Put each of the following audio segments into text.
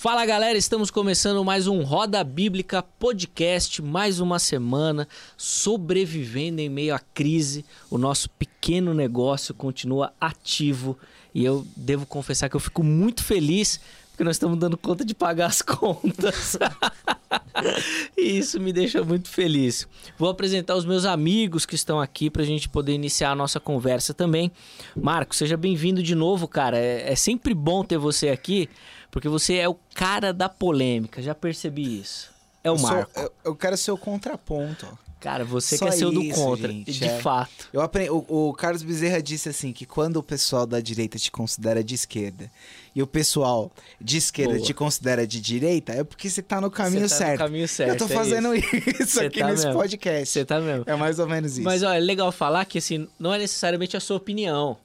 Fala galera, estamos começando mais um Roda Bíblica Podcast, mais uma semana sobrevivendo em meio à crise. O nosso pequeno negócio continua ativo e eu devo confessar que eu fico muito feliz porque nós estamos dando conta de pagar as contas. e isso me deixa muito feliz. Vou apresentar os meus amigos que estão aqui para a gente poder iniciar a nossa conversa também. Marco, seja bem-vindo de novo, cara. É, é sempre bom ter você aqui. Porque você é o cara da polêmica, já percebi isso. É o eu Marco. Sou, eu, eu, quero ser o contraponto. Cara, você Só quer ser o do contra, gente, de é. fato. Eu aprendi, o, o, Carlos Bezerra disse assim que quando o pessoal da direita te considera de esquerda e o pessoal de esquerda Boa. te considera de direita, é porque você tá no caminho tá certo. No caminho certo. Eu tô é fazendo isso, isso aqui tá nesse mesmo. podcast. Você tá mesmo. É mais ou menos isso. Mas olha, é legal falar que assim, não é necessariamente a sua opinião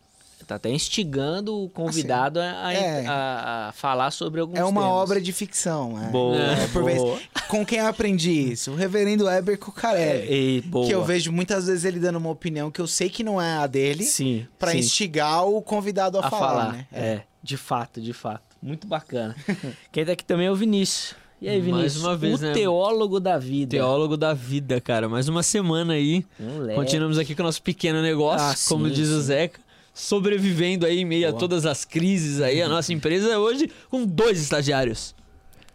tá até instigando o convidado assim, a, é. a, a, falar sobre alguns É uma temas. obra de ficção. É. Boa, é, por boa. Vez. Com quem eu aprendi isso? O reverendo Heber Cucarelli. É, boa. Que eu vejo muitas vezes ele dando uma opinião que eu sei que não é a dele. Sim. Pra sim. instigar o convidado a, a falar, falar, né? É. é, de fato, de fato. Muito bacana. quem tá aqui também é o Vinícius. E aí, Vinícius? Mais uma vez, o né? teólogo da vida. Teólogo da vida, cara. Mais uma semana aí. Moleque. Continuamos aqui com o nosso pequeno negócio, Ah, como sim, diz o sim. Zeca. Sobrevivendo aí em meio Boa. a todas as crises aí. A nossa empresa é hoje com dois estagiários.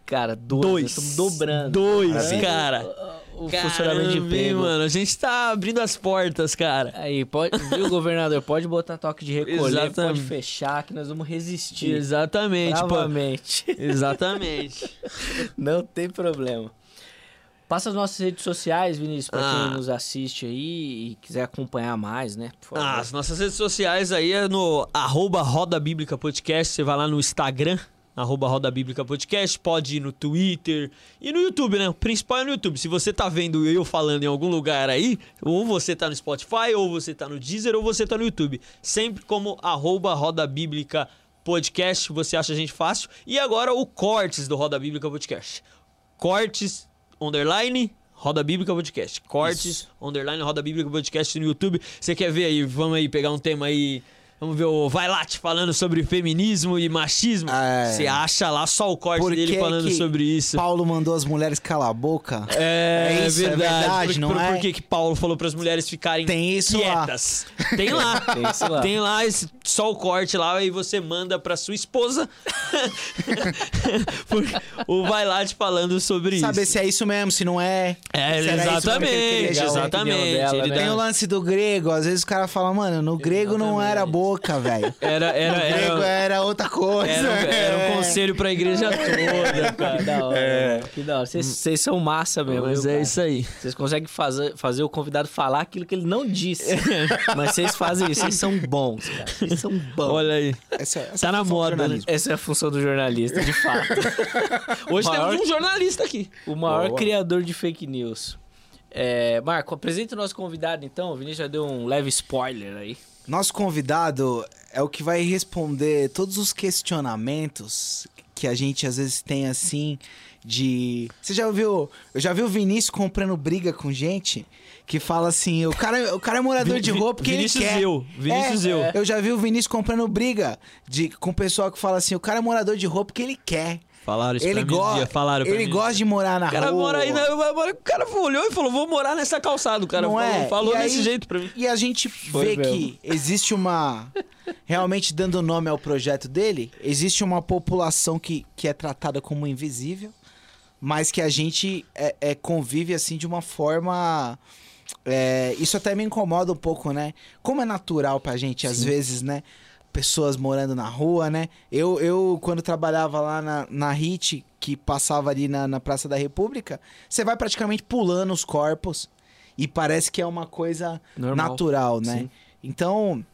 Cara, dois. Dois. estamos dobrando. Dois, cara. O Caramba, funcionamento de emprego. mano. A gente tá abrindo as portas, cara. Aí, pode, viu, governador? Pode botar toque de recolher, Exatamente. pode fechar, que nós vamos resistir. Exatamente, pô. Bravamente. Exatamente. Não tem problema. Passa as nossas redes sociais, Vinícius, pra Ah. quem nos assiste aí e quiser acompanhar mais, né? Ah, as nossas redes sociais aí é no arroba Roda Bíblica Podcast. Você vai lá no Instagram, arroba Roda Bíblica Podcast. Pode ir no Twitter e no YouTube, né? O principal é no YouTube. Se você tá vendo eu falando em algum lugar aí, ou você tá no Spotify, ou você tá no Deezer, ou você tá no YouTube. Sempre como arroba Roda Bíblica Podcast. Você acha a gente fácil. E agora o cortes do Roda Bíblica Podcast. Cortes, underline... Roda Bíblica Podcast. Cortes, Isso. underline, Roda Bíblica Podcast no YouTube. Você quer ver aí? Vamos aí pegar um tema aí. Vamos ver o Vai lá te falando sobre feminismo e machismo. É. Você acha lá só o corte Por dele falando que sobre isso. Paulo mandou as mulheres calar a boca. É, É isso, é verdade. verdade, por, não por, é? por que, que Paulo falou para as mulheres ficarem Tem isso lá. quietas? Tem lá. Tem isso lá. Tem lá esse- só o corte lá e você manda pra sua esposa. O Vai lá te falando sobre Saber isso. se é isso mesmo, se não é. É, se era isso exatamente, exatamente. dela, né? dá- Tem o lance do grego, às vezes o cara fala, mano, no grego não era boca, velho. Era, era, era, era outra coisa. era, um- era um É. conselho pra igreja toda, Que cara. da hora, mano. que da hora. Vocês, são massa mesmo. Mas viu, é cara? isso aí. Vocês conseguem fazer, fazer o convidado falar aquilo que ele não disse. Mas vocês fazem isso. Vocês são bons, cara. Vocês são bons. Olha aí. Essa, essa Tá na função do moda, né? Essa é a função do jornalista, de fato. Hoje Maior- temos um jornalista aqui. O maior Boa. criador de fake news. É, Marco, apresenta o nosso convidado então. O Vinícius já deu um leve spoiler aí. Nosso convidado é o que vai responder todos os questionamentos que a gente às vezes tem assim de. Você já ouviu? Eu já vi o Vinícius comprando briga com gente que fala assim: o cara, o cara é morador de rua porque Vinícius ele quer. eu, Vinícius É, eu. Eu já vi o Vinícius comprando briga de, com o pessoal que fala assim: o cara é morador de rua porque ele quer. Falaram isso Ele, pra mim go dia, falaram pra ele mim. gosta de morar na O cara rua. mora aí, né? o cara olhou e falou, vou morar nessa calçada. O cara Não falou, é? falou E desse aí- jeito pra mim. E a gente vê mesmo. que existe uma. Realmente dando nome ao projeto dele, existe uma população que, que é tratada como invisível, mas que a gente é, é, convive assim de uma forma. é, isso até me incomoda um pouco, né? Como é natural pra gente, às vezes, né? Pessoas morando na rua, né? Eu, eu quando trabalhava lá na, na HIT, que passava ali na, na Praça da República, você vai praticamente pulando os corpos e parece que é uma coisa Normal. natural, né? Sim. Então,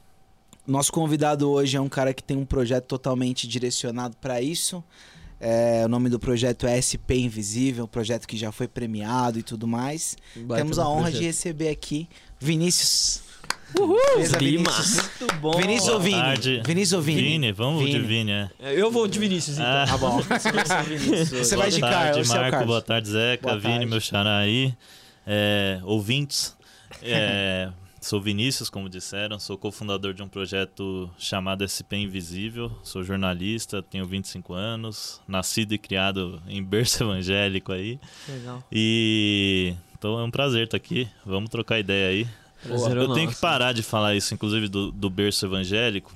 nosso convidado hoje é um cara que tem um projeto totalmente direcionado para isso. É, o nome do projeto é SP Invisível, um projeto que já foi premiado e tudo mais. Temos a honra de receber aqui Vinícius. Uhul! Beleza, Lima. Vinícius? Muito bom. Vinícius Boa ou Vini? tarde. Vinícius ou Vini? Vini, vamos de Vini, é. Eu vou de Vinícius, então. Ah, Tá bom. Você vai de boa tarde, é Marco, Carlos. boa tarde, Zeca, Boa Vini, tarde. meu xará aí, é, ouvintes. É, sou Vinícius, como disseram, sou cofundador de um projeto chamado SP Invisível, sou jornalista, tenho 25 anos, nascido e criado em berço evangélico aí. Legal. E então é um prazer estar aqui. Vamos trocar ideia aí. Eu tenho que nosso. parar de falar isso, inclusive do, do berço evangélico,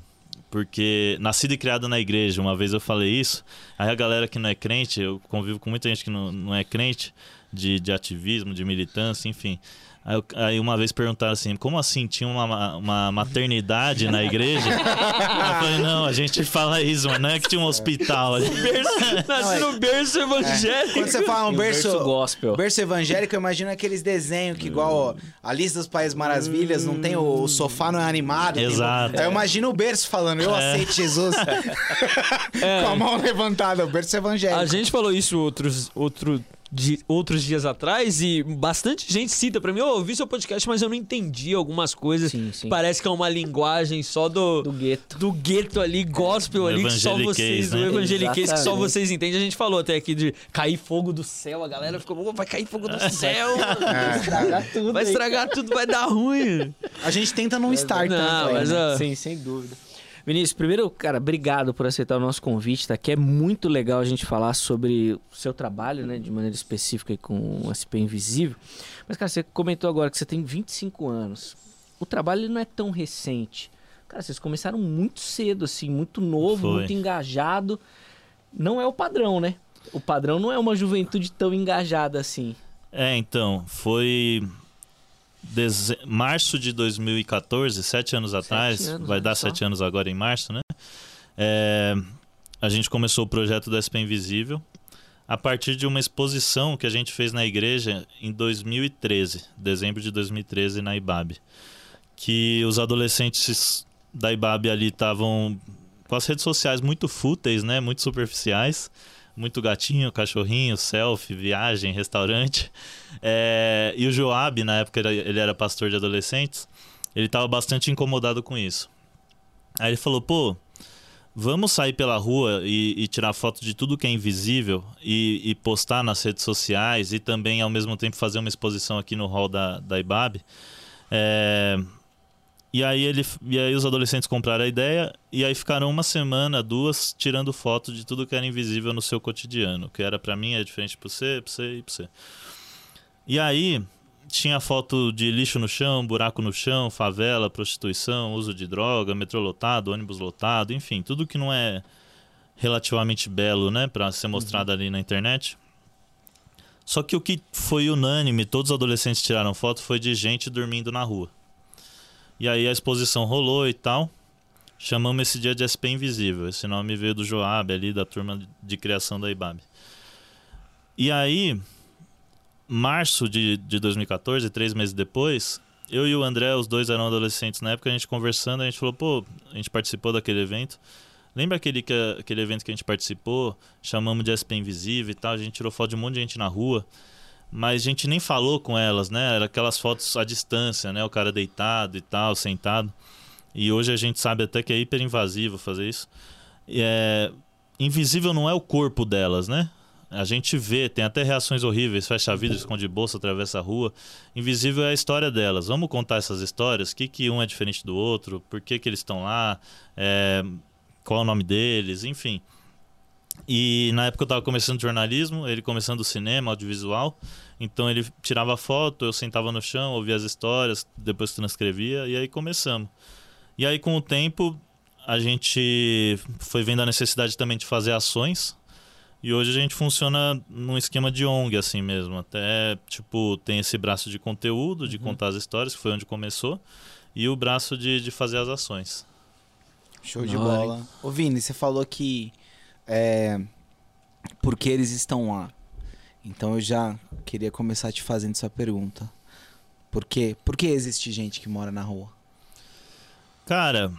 porque nascido e criado na igreja, uma vez eu falei isso, aí a galera que não é crente, eu convivo com muita gente que não, não é crente, de, de ativismo, de militância, enfim. Aí, uma vez perguntaram assim, como assim, tinha uma, uma maternidade na igreja? eu falei, não, a gente fala isso, mas não é que tinha um hospital ali. Nasci no berço evangélico. Quando você fala um berço, berço gospel. berço evangélico, eu imagino aqueles desenhos que, igual ó, a lista dos Países Maravilhas, não tem o, o sofá não é animado. tem- Exato. Aí eu imagino o berço falando, eu É. aceito Jesus. Com a mão levantada, o berço evangélico. A gente falou isso outros, outro, di- outros dias atrás e bastante gente cita pra mim, "Ô, eu ouvi seu podcast, mas eu não entendi algumas coisas. Sim, sim. Parece que é uma linguagem só do, Do gueto. do gueto ali, gospel ali, que só vocês, né? do evangeliquez, que só vocês entendem. A gente falou até aqui de cair fogo do céu, a galera ficou, "Ô, vai cair fogo do céu, Estragar tudo. vai aí. estragar tudo, vai dar ruim. A gente tenta não estar Não, tanto aí, mas né? ó, Sim, sem dúvida. Vinícius, primeiro, cara, obrigado por aceitar o nosso convite, tá? Que é muito legal a gente falar sobre o seu trabalho, né? De maneira específica com o SP Invisível. Mas, cara, você comentou agora que você tem 25 anos. O trabalho não é tão recente. Cara, vocês começaram muito cedo, assim, muito novo, Foi. muito engajado. Não é o padrão, né? O padrão não é uma juventude tão engajada assim. É, então, foi deze- março de 2014, sete anos atrás, anos, vai olha dar só. sete anos agora em março, né? É, a gente começou o projeto do SP Invisível a partir de uma exposição que a gente fez na igreja em 2013, dezembro de 2013, na IBAB. Que os adolescentes da IBAB ali estavam com as redes sociais muito fúteis, né? Muito superficiais. Muito gatinho, cachorrinho, selfie, viagem, restaurante. É, e o Joab, na época ele era pastor de adolescentes, ele estava bastante incomodado com isso. Aí ele falou, pô, vamos sair pela rua e, e tirar foto de tudo que é invisível e, e postar nas redes sociais e também, ao mesmo tempo, fazer uma exposição aqui no hall da, da IBAB. É, e aí ele e aí os adolescentes compraram a ideia e aí ficaram uma semana, duas tirando foto de tudo que era invisível no seu cotidiano, que era pra mim é diferente pra você, pra você e pra você. E aí tinha foto de lixo no chão, buraco no chão, favela, prostituição, uso de droga, metrô lotado, ônibus lotado, enfim, tudo que não é relativamente belo, né, Pra ser mostrado ali na internet. Só que o que foi unânime, todos os adolescentes tiraram foto, foi de gente dormindo na rua. E aí a exposição rolou e tal. Chamamos esse dia de SP Invisível. Esse nome veio do Joab ali, da turma de criação da IBAB. E aí, março de, de 2014, três meses depois, eu e o André, os dois eram adolescentes na época, a gente conversando, a gente falou, pô, a gente participou daquele evento. Lembra aquele, que, aquele evento que a gente participou? Chamamos de SP Invisível e tal, a gente tirou foto de um monte de gente na rua. Mas a gente nem falou com elas, né? Era aquelas fotos à distância, né? O cara deitado e tal, sentado. E hoje a gente sabe até que é hiper invasivo fazer isso. E é... Invisível não é o corpo delas, né? A gente vê, tem até reações horríveis, fecha vidro, esconde bolsa, atravessa a rua. Invisível é a história delas. Vamos contar essas histórias? O que, que um é diferente do outro? Por que, que eles estão lá? É, Qual é o nome deles? Enfim. E na época eu estava começando jornalismo, ele começando cinema, audiovisual. Então ele tirava foto, eu sentava no chão, ouvia as histórias, depois transcrevia e aí começamos. E aí com o tempo a gente foi vendo a necessidade também de fazer ações. E hoje a gente funciona num esquema de ONG assim mesmo. Até, tipo, tem esse braço de conteúdo, de contar as histórias, que foi onde começou, e o braço de, de fazer as ações. Show de bola. Ô, Vini, você falou que. É, porque eles estão lá. Então eu já queria começar te fazendo essa pergunta. Por quê? Por que existe gente que mora na rua? Cara,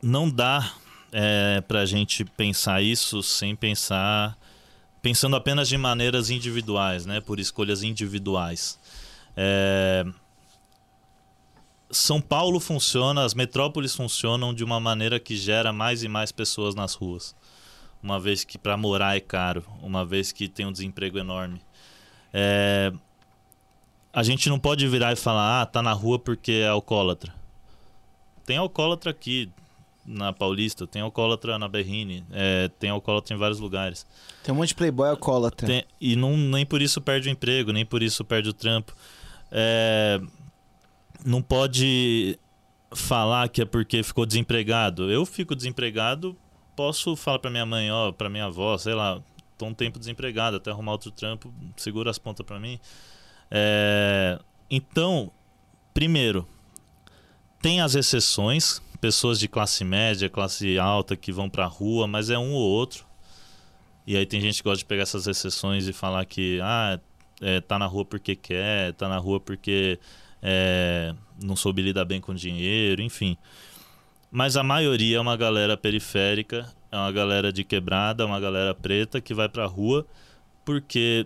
não dá é, pra gente pensar isso sem pensar. Pensando apenas de maneiras individuais, né? Por escolhas individuais. É, São Paulo funciona, as metrópoles funcionam de uma maneira que gera mais e mais pessoas nas ruas. Uma vez que para morar é caro, uma vez que tem um desemprego enorme. É, a gente não pode virar e falar, ah, tá na rua porque é alcoólatra. Tem alcoólatra aqui na Paulista, tem alcoólatra na Berrine, é, tem alcoólatra em vários lugares. Tem um monte de playboy alcoólatra. Tem- e não, nem por isso perde o emprego, nem por isso perde o trampo. É, não pode falar que é porque ficou desempregado. Eu fico desempregado, posso falar pra minha mãe, ó, pra minha avó, sei lá, tô um tempo desempregado, até arrumar outro trampo, segura as pontas pra mim. É, então, primeiro, tem as exceções, pessoas de classe média, classe alta que vão pra rua, mas é um ou outro. E aí tem gente que gosta de pegar essas exceções e falar que ah, é, tá na rua porque quer, tá na rua porque é, não soube lidar bem com dinheiro, enfim. Mas a maioria é uma galera periférica, é uma galera de quebrada, é uma galera preta que vai pra rua porque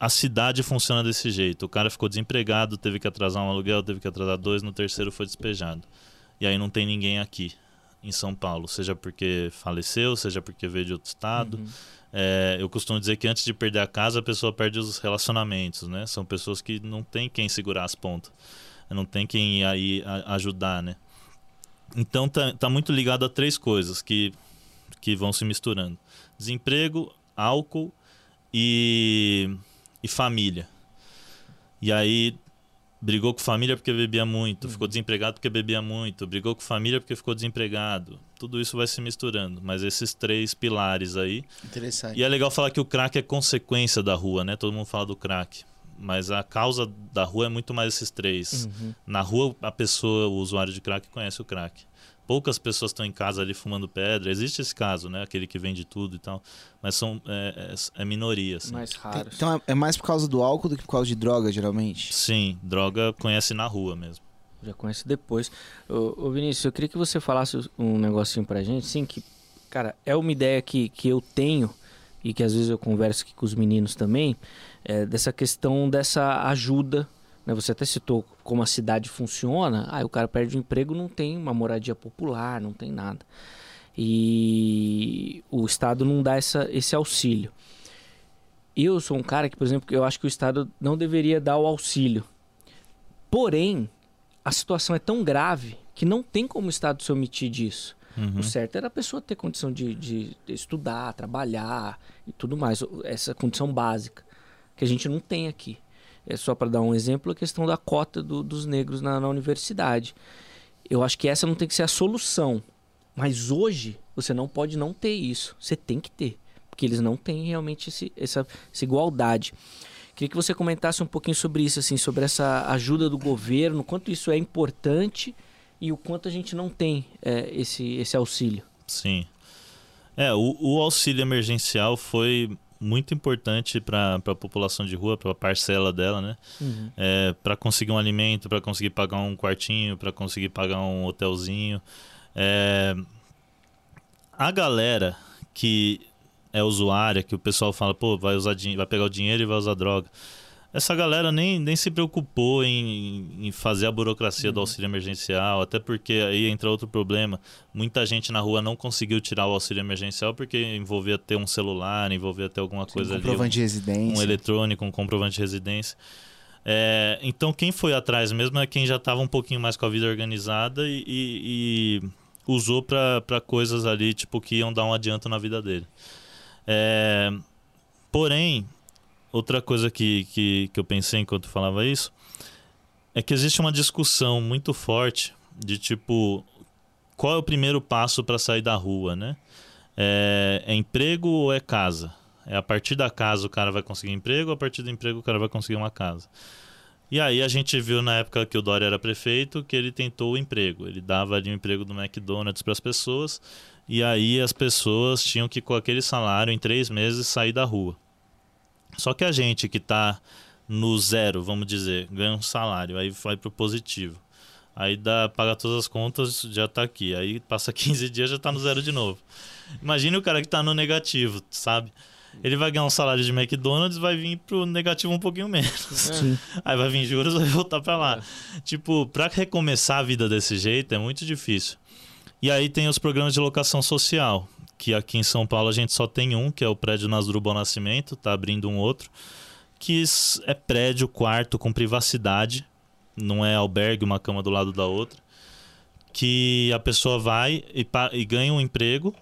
a cidade funciona desse jeito. O cara ficou desempregado, teve que atrasar um aluguel, teve que atrasar dois, no terceiro foi despejado. E aí não tem ninguém aqui em São Paulo, seja porque faleceu, seja porque veio de outro estado. Uhum. É, eu costumo dizer que antes de perder a casa, a pessoa perde os relacionamentos, né? São pessoas que não tem quem segurar as pontas, não tem quem ir aí ajudar, né? Então tá, tá muito ligado a três coisas que, que vão se misturando: desemprego, álcool e, e família. E aí brigou com família porque bebia muito, ficou desempregado porque bebia muito, brigou com família porque ficou desempregado. Tudo isso vai se misturando, mas esses três pilares aí. Interessante. E é legal falar que o crack é consequência da rua, né? Todo mundo fala do crack. Mas a causa da rua é muito mais esses três. Uhum. Na rua, a pessoa, o usuário de crack, conhece o crack. Poucas pessoas estão em casa ali fumando pedra. Existe esse caso, né? Aquele que vende tudo e tal. Mas são, é, é, é minoria, assim. Mais raro. Então é- é mais por causa do álcool do que por causa de droga, geralmente. Sim, droga conhece na rua mesmo. Já conhece depois. Ô, ô Vinícius, eu queria que você falasse um negocinho pra gente, sim, que, cara, é uma ideia que, que eu tenho e que às vezes eu converso aqui com os meninos também, é, dessa questão dessa ajuda. Né? Você até citou como a cidade funciona. Ah, o cara perde o emprego, não tem uma moradia popular, não tem nada. E o Estado não dá essa, esse auxílio. Eu sou um cara que, por exemplo, eu acho que o Estado não deveria dar o auxílio. Porém, a situação é tão grave que não tem como o Estado se omitir disso. Uhum. O certo era a pessoa ter condição de, de estudar, trabalhar e tudo mais. Essa condição básica que a gente não tem aqui. É só para dar um exemplo a questão da cota do- dos negros na, na universidade. Eu acho que essa não tem que ser a solução. Mas hoje você não pode não ter isso. Você tem que ter. Porque eles não têm realmente esse- essa, essa igualdade. Queria que você comentasse um pouquinho sobre isso, assim, sobre essa ajuda do governo, quanto isso é importante e o quanto a gente não tem é, esse, esse auxílio. Sim. É, o, o auxílio emergencial foi muito importante para a população de rua, para a parcela dela, né? É, para conseguir um alimento, para conseguir pagar um quartinho, para conseguir pagar um hotelzinho. É, a galera que é usuária, que o pessoal fala, pô, vai, usar, vai pegar o dinheiro e vai usar droga. Essa galera nem, nem se preocupou em, em fazer a burocracia do auxílio emergencial, até porque aí entra outro problema. Muita gente na rua não conseguiu tirar o auxílio emergencial porque envolvia ter um celular, envolvia ter alguma coisa ali. comprovante de um residência. eletrônico, um comprovante de residência. É, então quem foi atrás mesmo é quem já estava um pouquinho mais com a vida organizada e, e- e usou para coisas ali tipo que iam dar um adianto na vida dele. É, porém, outra coisa que, que, que eu pensei enquanto falava isso é que existe uma discussão muito forte de tipo qual é o primeiro passo para sair da rua, né? É, é emprego ou é casa? É a partir da casa o cara vai conseguir emprego, a partir do emprego o cara vai conseguir uma casa. E aí a gente viu na época que o Dória era prefeito que ele tentou o emprego. Ele dava ali o emprego do McDonald's para as pessoas e aí as pessoas tinham que com aquele salário em três meses sair da rua. Só que a gente que está no zero, vamos dizer, ganha um salário, aí vai pro positivo. Aí dá, paga todas as contas, já tá aqui. Aí passa 15 dias, já tá no zero de novo. Imagine o cara que tá no negativo, sabe? Ele vai ganhar um salário de McDonald's, vai vir pro negativo um pouquinho menos. Sim. Aí vai vir juros, vai voltar pra lá. Tipo, pra recomeçar a vida desse jeito é muito difícil. E aí tem os programas de locação social, que aqui em São Paulo a gente só tem um, que é o prédio Nasdrubal Nascimento, tá abrindo um outro, que é prédio, quarto com privacidade, não é albergue, uma cama do lado da outra, que a pessoa vai e, e ganha um emprego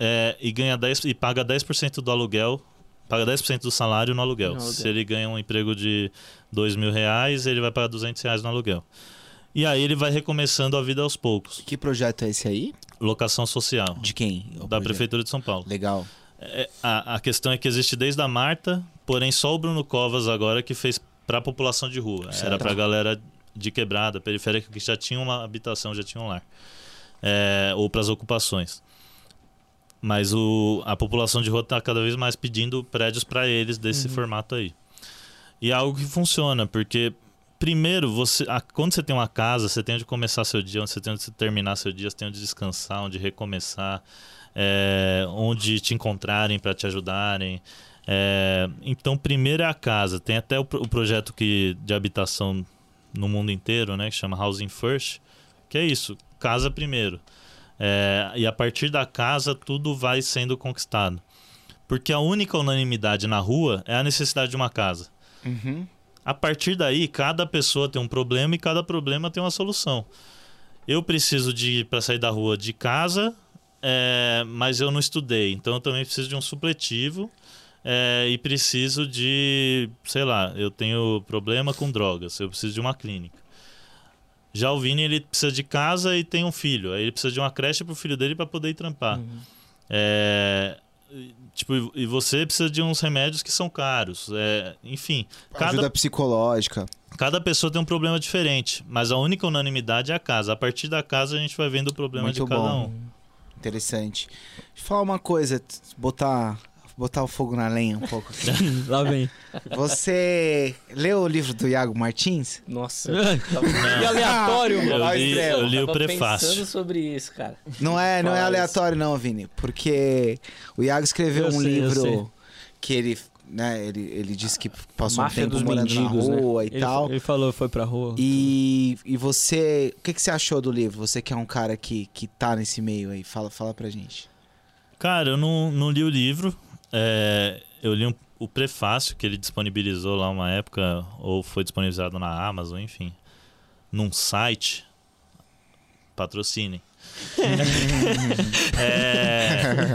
é, e ganha 10 e paga 10% do aluguel, paga 10% do salário no aluguel. No aluguel. Se ele ganha um emprego de 2 mil reais, ele vai pagar 200 reais no aluguel. E aí ele vai recomeçando a vida aos poucos. Que projeto é esse aí? Locação social. De quem? Da? Prefeitura de São Paulo. Legal. É, a, a questão é que existe desde a Marta, porém só o Bruno Covas agora que fez para a população de rua. Certo. Era para a galera de quebrada, periférica, que já tinha uma habitação, já tinha um lar. É, ou para as ocupações. Mas o, a população de rua está cada vez mais pedindo prédios para eles desse formato aí. E é algo que funciona, porque primeiro, você, a- quando você tem uma casa, você tem onde começar seu dia, onde você tem onde terminar seu dia, você tem onde descansar, onde recomeçar, é, onde te encontrarem para te ajudarem. É, então, primeiro é a casa. Tem até o, o projeto que, de habitação no mundo inteiro, né, que chama Housing First, que é isso, casa primeiro. É, e a partir da casa, tudo vai sendo conquistado. Porque a única unanimidade na rua é a necessidade de uma casa. Uhum. A partir daí, cada pessoa tem um problema e cada problema tem uma solução. Eu preciso de para sair da rua de casa, é, mas eu não estudei, então eu também preciso de um supletivo é, e preciso de, sei lá, eu tenho problema com drogas, eu preciso de uma clínica. Já o Vini, ele precisa de casa e tem um filho, aí ele precisa de uma creche para o filho dele para poder ir trampar. É, e, tipo, e você precisa de uns remédios que são caros. É, enfim, cada Ajuda psicológica. Cada pessoa tem um problema diferente, mas a única unanimidade é a casa. A partir da casa a gente vai vendo o problema Muito de cada bom. um. Interessante. Deixa eu falar uma coisa, botar, botar o fogo na lenha um pouco. aqui. Lá vem. Você leu o livro do Iago Martins? Nossa. que aleatório, mano. Eu li, Estrela. eu li o Tava prefácio. pensando sobre isso, cara. Não é, não é aleatório não, Vini, porque o Iago escreveu Eu um sei, livro que ele, né, ele, ele disse que passou Máfia um tempo dos morando mendigos, na né? rua e Ele, tal. ele falou, foi pra rua. E, e você, o que, que você achou do livro? Você que é um cara que, que tá nesse meio aí, fala, fala pra gente. Cara, eu não, não li o livro. É, eu li um- o prefácio que ele disponibilizou lá uma época, ou foi disponibilizado na Amazon, enfim. Num site. Patrocinem. É,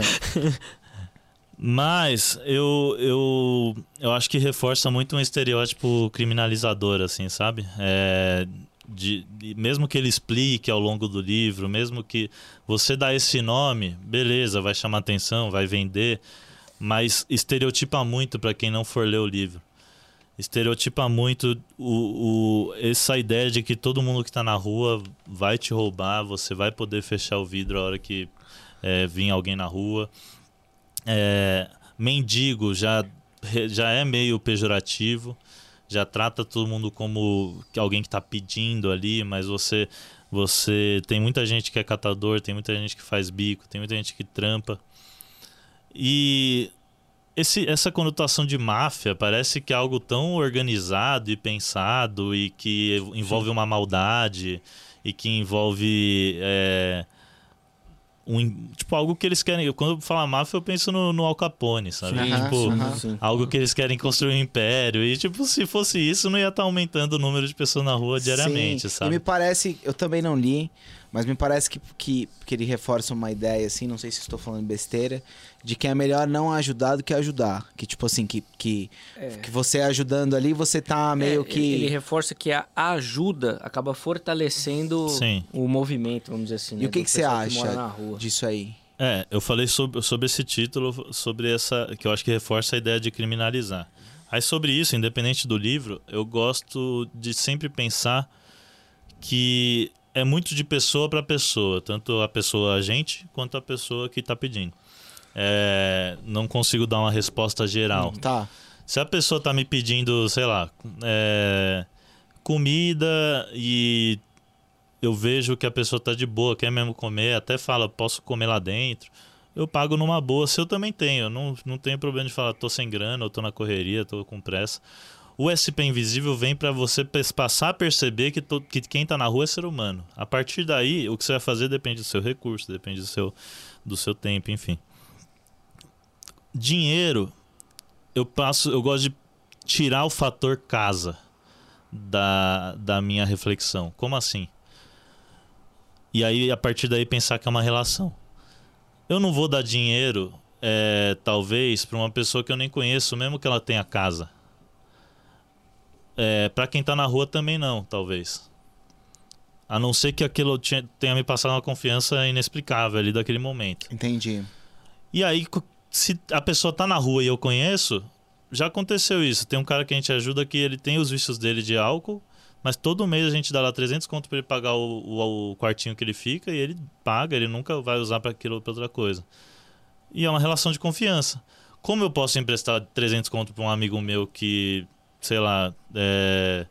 Mas eu, eu, eu acho que reforça muito um estereótipo criminalizador, assim, sabe? É, de, de- mesmo que ele explique ao longo do livro, mesmo que você dá esse nome, beleza, vai chamar atenção, vai vender, mas estereotipa muito para quem não for ler o livro. Estereotipa muito o, o- essa ideia de que todo mundo que está na rua vai te roubar, você vai poder fechar o vidro a hora que é, vir alguém na rua. É, mendigo já, já é meio pejorativo, já trata todo mundo como alguém que está pedindo ali, mas você você tem muita gente que é catador, tem muita gente que faz bico, tem muita gente que trampa. E esse, essa conotação de máfia parece que é algo tão organizado e pensado e que envolve uma maldade e que envolve é, um, tipo algo que eles querem. Quando eu falo máfia, eu penso no, no Al Capone, sabe? Sim, tipo. Sim. algo que eles querem construir um império. E, tipo, se fosse isso, não ia estar aumentando o número de pessoas na rua diariamente, Sim, sabe? E me parece, eu também não li, mas me parece que, que, que ele reforça uma ideia, assim, não sei se estou falando besteira, de que é melhor não ajudar do que ajudar. Que, tipo assim, que, que, que você ajudando ali, você tá meio É, que... Ele reforça que a ajuda acaba fortalecendo Sim. o movimento, vamos dizer assim. E né, o que, do que você acha rua. disso aí? É, eu falei sobre, sobre esse título, sobre essa. que eu acho que reforça a ideia de criminalizar. Aí, sobre isso, independente do livro, eu gosto de sempre pensar que é muito de pessoa para pessoa, tanto a pessoa agente quanto a pessoa que está pedindo. É, não consigo dar uma resposta geral. Tá. Se a pessoa tá me pedindo, sei lá, é, comida e eu vejo que a pessoa tá de boa, quer mesmo comer, até fala, posso comer lá dentro, eu pago numa boa. Se eu também tenho, não, não tenho problema de falar, tô sem grana, ou tô na correria, tô com pressa. O SP Invisível vem para você passar a perceber que, to- que quem tá na rua é ser humano. A partir daí, o que você vai fazer depende do seu recurso, depende do seu, do seu tempo, enfim. Dinheiro, eu passo, eu gosto de tirar o fator casa da, da minha reflexão. Como assim? E aí, a partir daí, pensar que é uma relação. Eu não vou dar dinheiro, é, talvez, para uma pessoa que eu nem conheço, mesmo que ela tenha casa. É, para quem tá na rua também não, talvez. A não ser que aquilo tenha me passado uma confiança inexplicável ali daquele momento. Entendi. E aí, se a pessoa tá na rua e eu conheço, já aconteceu isso. Tem um cara que a gente ajuda que ele tem os vícios dele de álcool, mas todo mês a gente dá lá 300 conto pra ele pagar o, o- o quartinho que ele fica e ele paga, ele nunca vai usar para aquilo ou pra outra coisa. E é uma relação de confiança. Como eu posso emprestar 300 conto pra um amigo meu que, sei lá, é,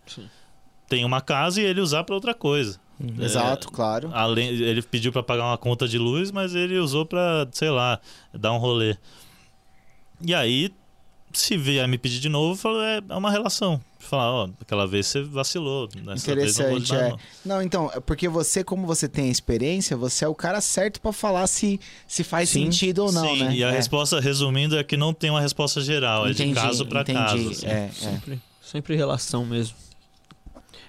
tem uma casa e ele usar pra outra coisa? É, Exato, claro. Além, ele pediu pra pagar uma conta de luz, mas ele usou pra, sei lá, dar um rolê. E aí, se vier me pedir de novo, eu falo, é, é uma relação. Falar, ó, aquela vez você vacilou. Nessa vez não vou é. não. Não, então, é porque você, como você tem a experiência, você é o cara certo pra falar se, se faz Sim. sentido ou não, Sim, né? e a É. resposta, resumindo, é que não tem uma resposta geral. é de Entendi, caso pra entendi. caso. assim. É, é. Sempre, sempre relação mesmo.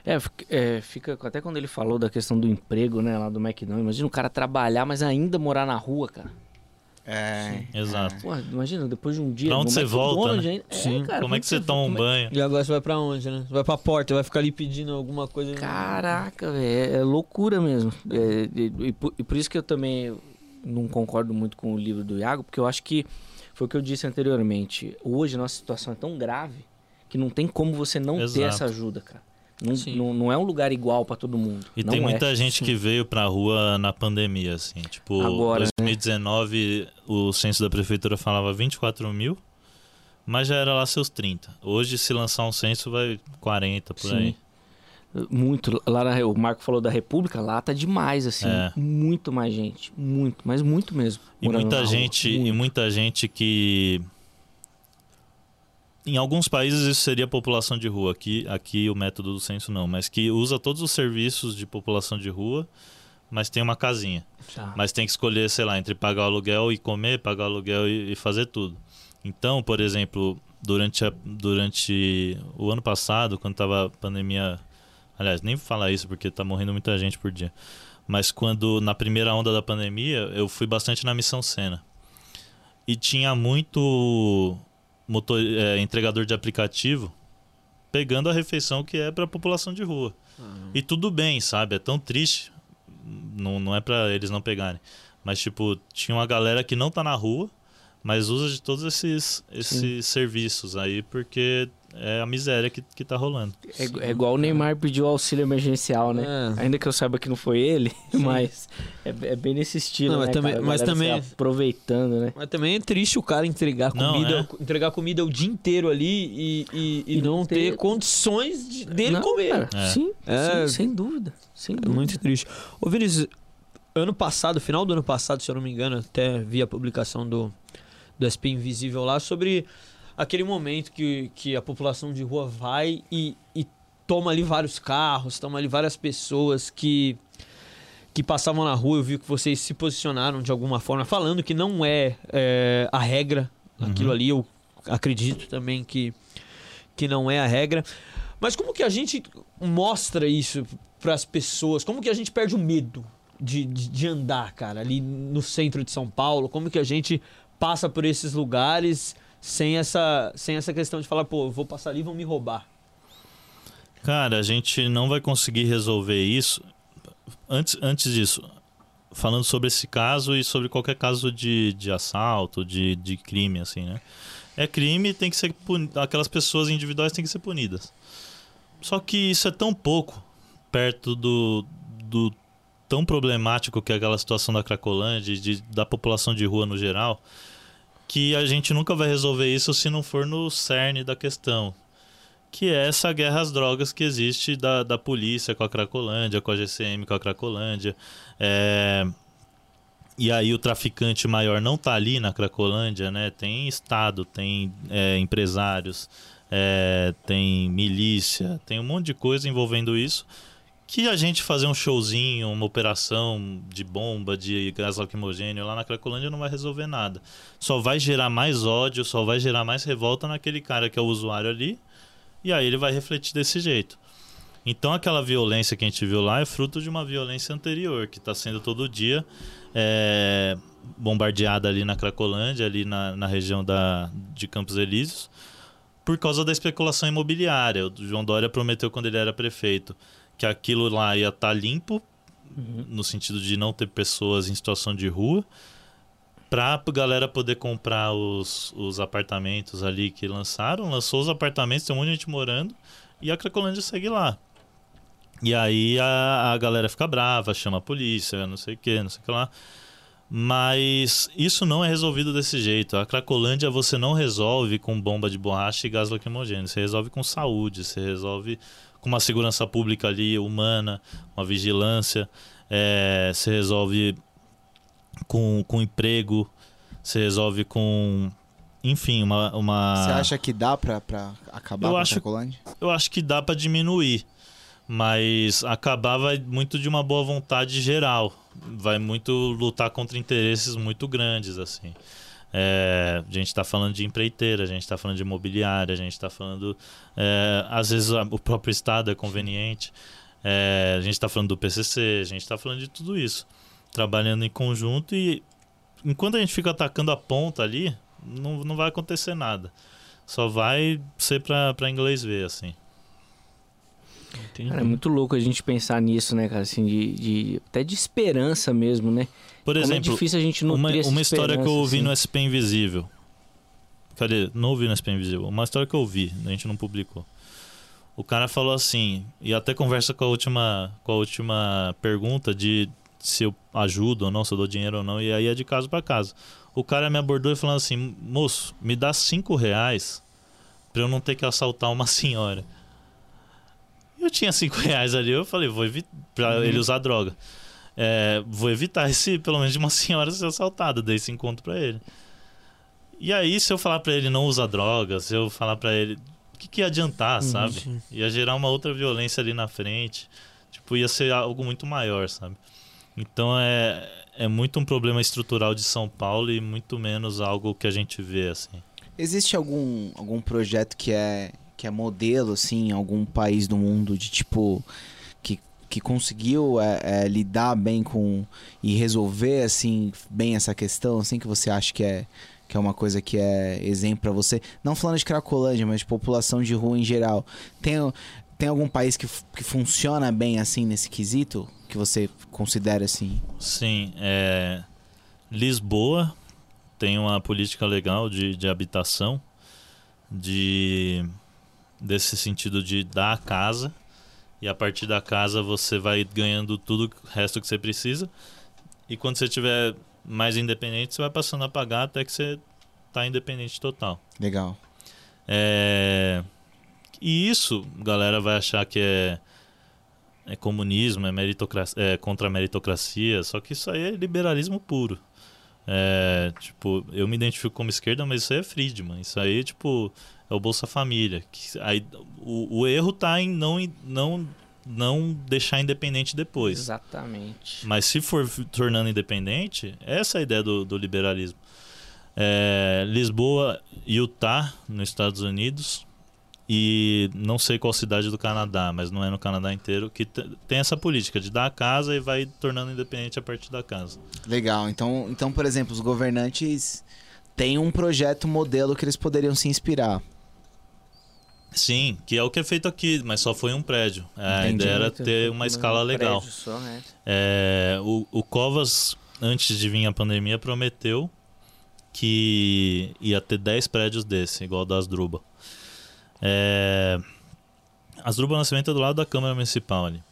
É, fica- é, fica até quando ele falou da questão do emprego, né, lá do McDonald's. Imagina o cara trabalhar, mas ainda morar na rua, cara. É. Exato. Porra, imagina, depois de um dia. Pra onde você volta, né? É, Sim. cara, Como é que você toma um como é- banho? E agora você vai pra onde, né? Você vai pra porta, vai ficar ali pedindo alguma coisa. Caraca, velho, é, é loucura mesmo. É, e, e por, e por isso que eu também não concordo muito com o livro do Iago, porque eu acho que foi o que eu disse anteriormente. Hoje a nossa situação é tão grave que não tem como você não ter Exato. essa ajuda, cara. Não, Sim. não, não é um lugar igual pra todo mundo. E não tem é. muita gente que veio pra rua na pandemia, assim. Tipo, Agora, né? 2019, o censo da prefeitura falava 24 mil, mas já era lá seus 30. Hoje, se lançar um censo, vai 40 por Sim. aí. Muito. Lá na, o Marco falou da República, lá tá demais, assim. É. Muito mais gente. Muito, mas muito mesmo. E muita rua. gente, e Muito. muita gente que em alguns países isso seria população de rua, aqui, aqui o método do censo não, mas que usa todos os serviços de população de rua, mas tem uma casinha. Tá. Mas tem que escolher, sei lá, entre pagar o aluguel e comer, pagar o aluguel e, e fazer tudo. Então, por exemplo, durante, a- durante o ano passado, quando tava a pandemia. Aliás, nem vou falar isso porque tá morrendo muita gente por dia. Mas quando, na primeira onda da pandemia, eu fui bastante na Missão Sena. E tinha muito motor, é, entregador de aplicativo pegando a refeição que é para a população de rua. E tudo bem, sabe? É tão triste. Não, não é para eles não pegarem. Mas, tipo, tinha uma galera que não tá na rua, mas usa de todos esses, esses serviços aí, porque é a miséria que, que tá rolando. É, é igual o Neymar pediu auxílio emergencial, né? É. Ainda que eu saiba que não foi ele, mas é, é bem nesse estilo, Não, mas né, também- cara? Mas também- aproveitando, né? Mas também é triste o cara entregar Não, comida, é. entregar comida o dia inteiro ali e, e, e E não ter, ter- condições de- dele Não, comer. É. Sim, É. sim, sem dúvida. Sem É dúvida. muito triste. Ô, Vinícius, ano passado, final do ano passado, se eu não me engano, até vi a publicação do, do SP Invisível lá sobre aquele momento que, que a população de rua vai e, e toma ali vários carros, toma ali várias pessoas que que passavam na rua, eu vi que vocês se posicionaram de alguma forma, falando que não é, é, a regra, aquilo Uhum. ali, eu acredito também que, que não é a regra. Mas como que a gente mostra isso para as pessoas? Como que a gente perde o medo de, de, de andar, cara, ali no centro de São Paulo? Como que a gente passa por esses lugares sem essa, sem essa questão de falar, pô, vou passar ali e vão me roubar? Cara, a gente não vai conseguir resolver isso. Antes, antes disso, falando sobre esse caso e sobre qualquer caso de, de assalto, de, de crime, assim, né? É crime tem que ser puni- aquelas pessoas individuais têm que ser punidas. Só que isso é tão pouco perto do, do tão problemático que é aquela situação da Cracolândia, de, da população de rua no geral, que a gente nunca vai resolver isso se não for no cerne da questão, que é essa guerra às drogas que existe da, da polícia com a Cracolândia, com a GCM com a Cracolândia. É, E aí o traficante maior não tá ali na Cracolândia, né? Tem Estado, tem é, empresários, é, tem milícia, tem um monte de coisa envolvendo isso que a gente fazer um showzinho, uma operação de bomba, de gás lacrimogênio lá na Cracolândia não vai resolver nada. Só vai gerar mais ódio, só vai gerar mais revolta naquele cara que é o usuário ali, e aí ele vai refletir desse jeito. Então aquela violência que a gente viu lá é fruto de uma violência anterior, que está sendo todo dia é, bombardeada ali na Cracolândia, ali na, na região da, de Campos Elíseos, por causa da especulação imobiliária. O João Dória prometeu quando ele era prefeito que aquilo lá ia estar tá limpo, uhum. no sentido de não ter pessoas em situação de rua, para a galera poder comprar os, os apartamentos ali que lançaram. Lançou os apartamentos, tem um monte de gente morando, e a Cracolândia segue lá. E aí a, a galera fica brava, chama a polícia, não sei o que, não sei o que lá. Mas isso não é resolvido desse jeito. A Cracolândia você não resolve com bomba de borracha e gás lacrimogêneo. Você resolve com saúde, você resolve com uma segurança pública ali humana, uma vigilância. É, você resolve com, com emprego, você resolve com enfim, uma, uma. Você acha que dá pra, pra acabar eu com acho, a Cracolândia? Eu acho que dá pra diminuir. Mas acabar vai muito de uma boa vontade geral. Vai muito lutar contra interesses muito grandes, assim. É, a gente está falando de empreiteira, a gente está falando de imobiliária, a gente está falando. É, às vezes o próprio Estado é conveniente. É, a gente está falando do PCC, a gente está falando de tudo isso. Trabalhando em conjunto e enquanto a gente fica atacando a ponta ali, não, não vai acontecer nada. Só vai ser para inglês ver, assim. Cara, é muito louco a gente pensar nisso, né, cara? Assim, de, de até de esperança mesmo, né? Por Como exemplo, é difícil a gente uma, uma história que eu ouvi assim. no SP Invisível. Cadê? Não ouvi no SP Invisível. Uma história que eu ouvi, a gente não publicou. O cara falou assim, e até conversa com a última, com a última pergunta de se eu ajudo ou não, se eu dou dinheiro ou não, e aí é de caso para caso. O cara me abordou e falou assim: moço, me dá cinco reais pra eu não ter que assaltar uma senhora. Eu tinha cinco reais ali, eu falei, vou evitar pra uhum. ele usar droga. É, vou evitar esse, pelo menos de uma senhora ser assaltada, dei esse encontro para ele. E aí, se eu falar para ele não usar droga, se eu falar para ele, o que, que ia adiantar, uhum, sabe? Sim. Ia gerar uma outra violência ali na frente. Tipo, ia ser algo muito maior, sabe? Então é, é muito um problema estrutural de São Paulo e muito menos algo que a gente vê, assim. Existe algum, algum projeto que é que é modelo, assim, em algum país do mundo de tipo. que, que conseguiu é, é, lidar bem com. e resolver, assim, bem essa questão, assim, que você acha que é. Que é uma coisa que é exemplo para você. Não falando de Cracolândia, mas de população de rua em geral. Tem, tem algum país que, que funciona bem assim nesse quesito? Que você considera assim? Sim. É... Lisboa tem uma política legal de, de habitação, de desse sentido de dar a casa e a partir da casa você vai ganhando tudo o resto que você precisa. E quando você tiver mais independente, você vai passando a pagar até que você tá independente total. Legal. É... E isso, galera vai achar que é, é comunismo, é, meritocracia, é contra a meritocracia, só que isso aí é liberalismo puro. É, tipo, eu me identifico como esquerda, mas isso aí é Friedman. Isso aí, tipo, é o Bolsa Família. Que, aí, o, o erro está em não, não, não deixar independente depois. Exatamente. Mas se for tornando independente, essa é a ideia do, do liberalismo. É, Lisboa, Utah, nos Estados Unidos, e não sei qual cidade do Canadá, mas não é no Canadá inteiro, que tem essa política de dar a casa e vai tornando independente a partir da casa. Legal. Então, então por exemplo, os governantes têm um projeto modelo que eles poderiam se inspirar. Sim, que é o que é feito aqui, mas só foi um prédio. A Entendi, ideia era ter uma escala legal. Só, né? é, o, o Covas, antes de vir a pandemia, prometeu que ia ter 10 prédios desse, igual das Druba. É, as Druba Nascimento é do lado da Câmara Municipal ali.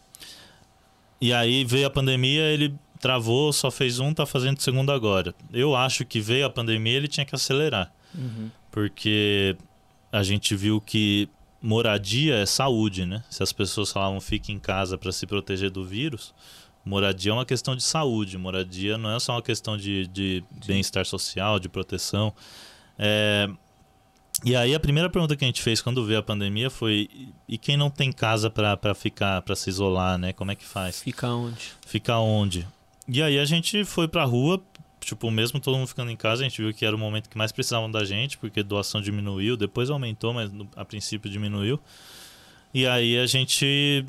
E aí veio a pandemia, ele travou, só fez um, tá fazendo o segundo agora. Eu acho que veio a pandemia, ele tinha que acelerar. Uhum. Porque a gente viu que moradia é saúde, né? Se as pessoas falavam fique em casa para se proteger do vírus, moradia é uma questão de saúde. Moradia não é só uma questão de, de bem-estar social, de proteção. É... E aí a primeira pergunta que a gente fez quando veio a pandemia foi: e quem não tem casa para ficar, para se isolar, né? Como é que faz? Fica onde? Fica onde? E aí a gente foi pra rua, tipo, mesmo todo mundo ficando em casa, a gente viu que era o momento que mais precisavam da gente, porque doação diminuiu, depois aumentou, mas a princípio diminuiu. E aí a gente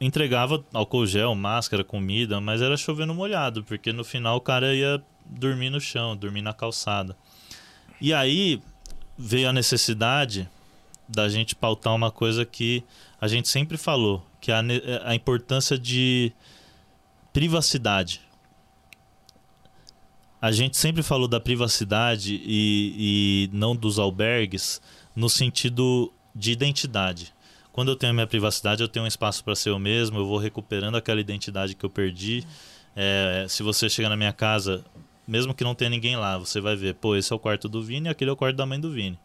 entregava álcool gel, máscara, comida, mas era chovendo molhado, porque no final o cara ia dormir no chão, dormir na calçada. E aí veio a necessidade da gente pautar uma coisa que a gente sempre falou, que é a, a importância de privacidade. A gente sempre falou da privacidade e, e não dos albergues no sentido de identidade. Quando eu tenho a minha privacidade, eu tenho um espaço para ser eu mesmo, eu vou recuperando aquela identidade que eu perdi. É, se você chegar na minha casa, mesmo que não tenha ninguém lá, você vai ver, pô, esse é o quarto do Vini e aquele é o quarto da mãe do Vini.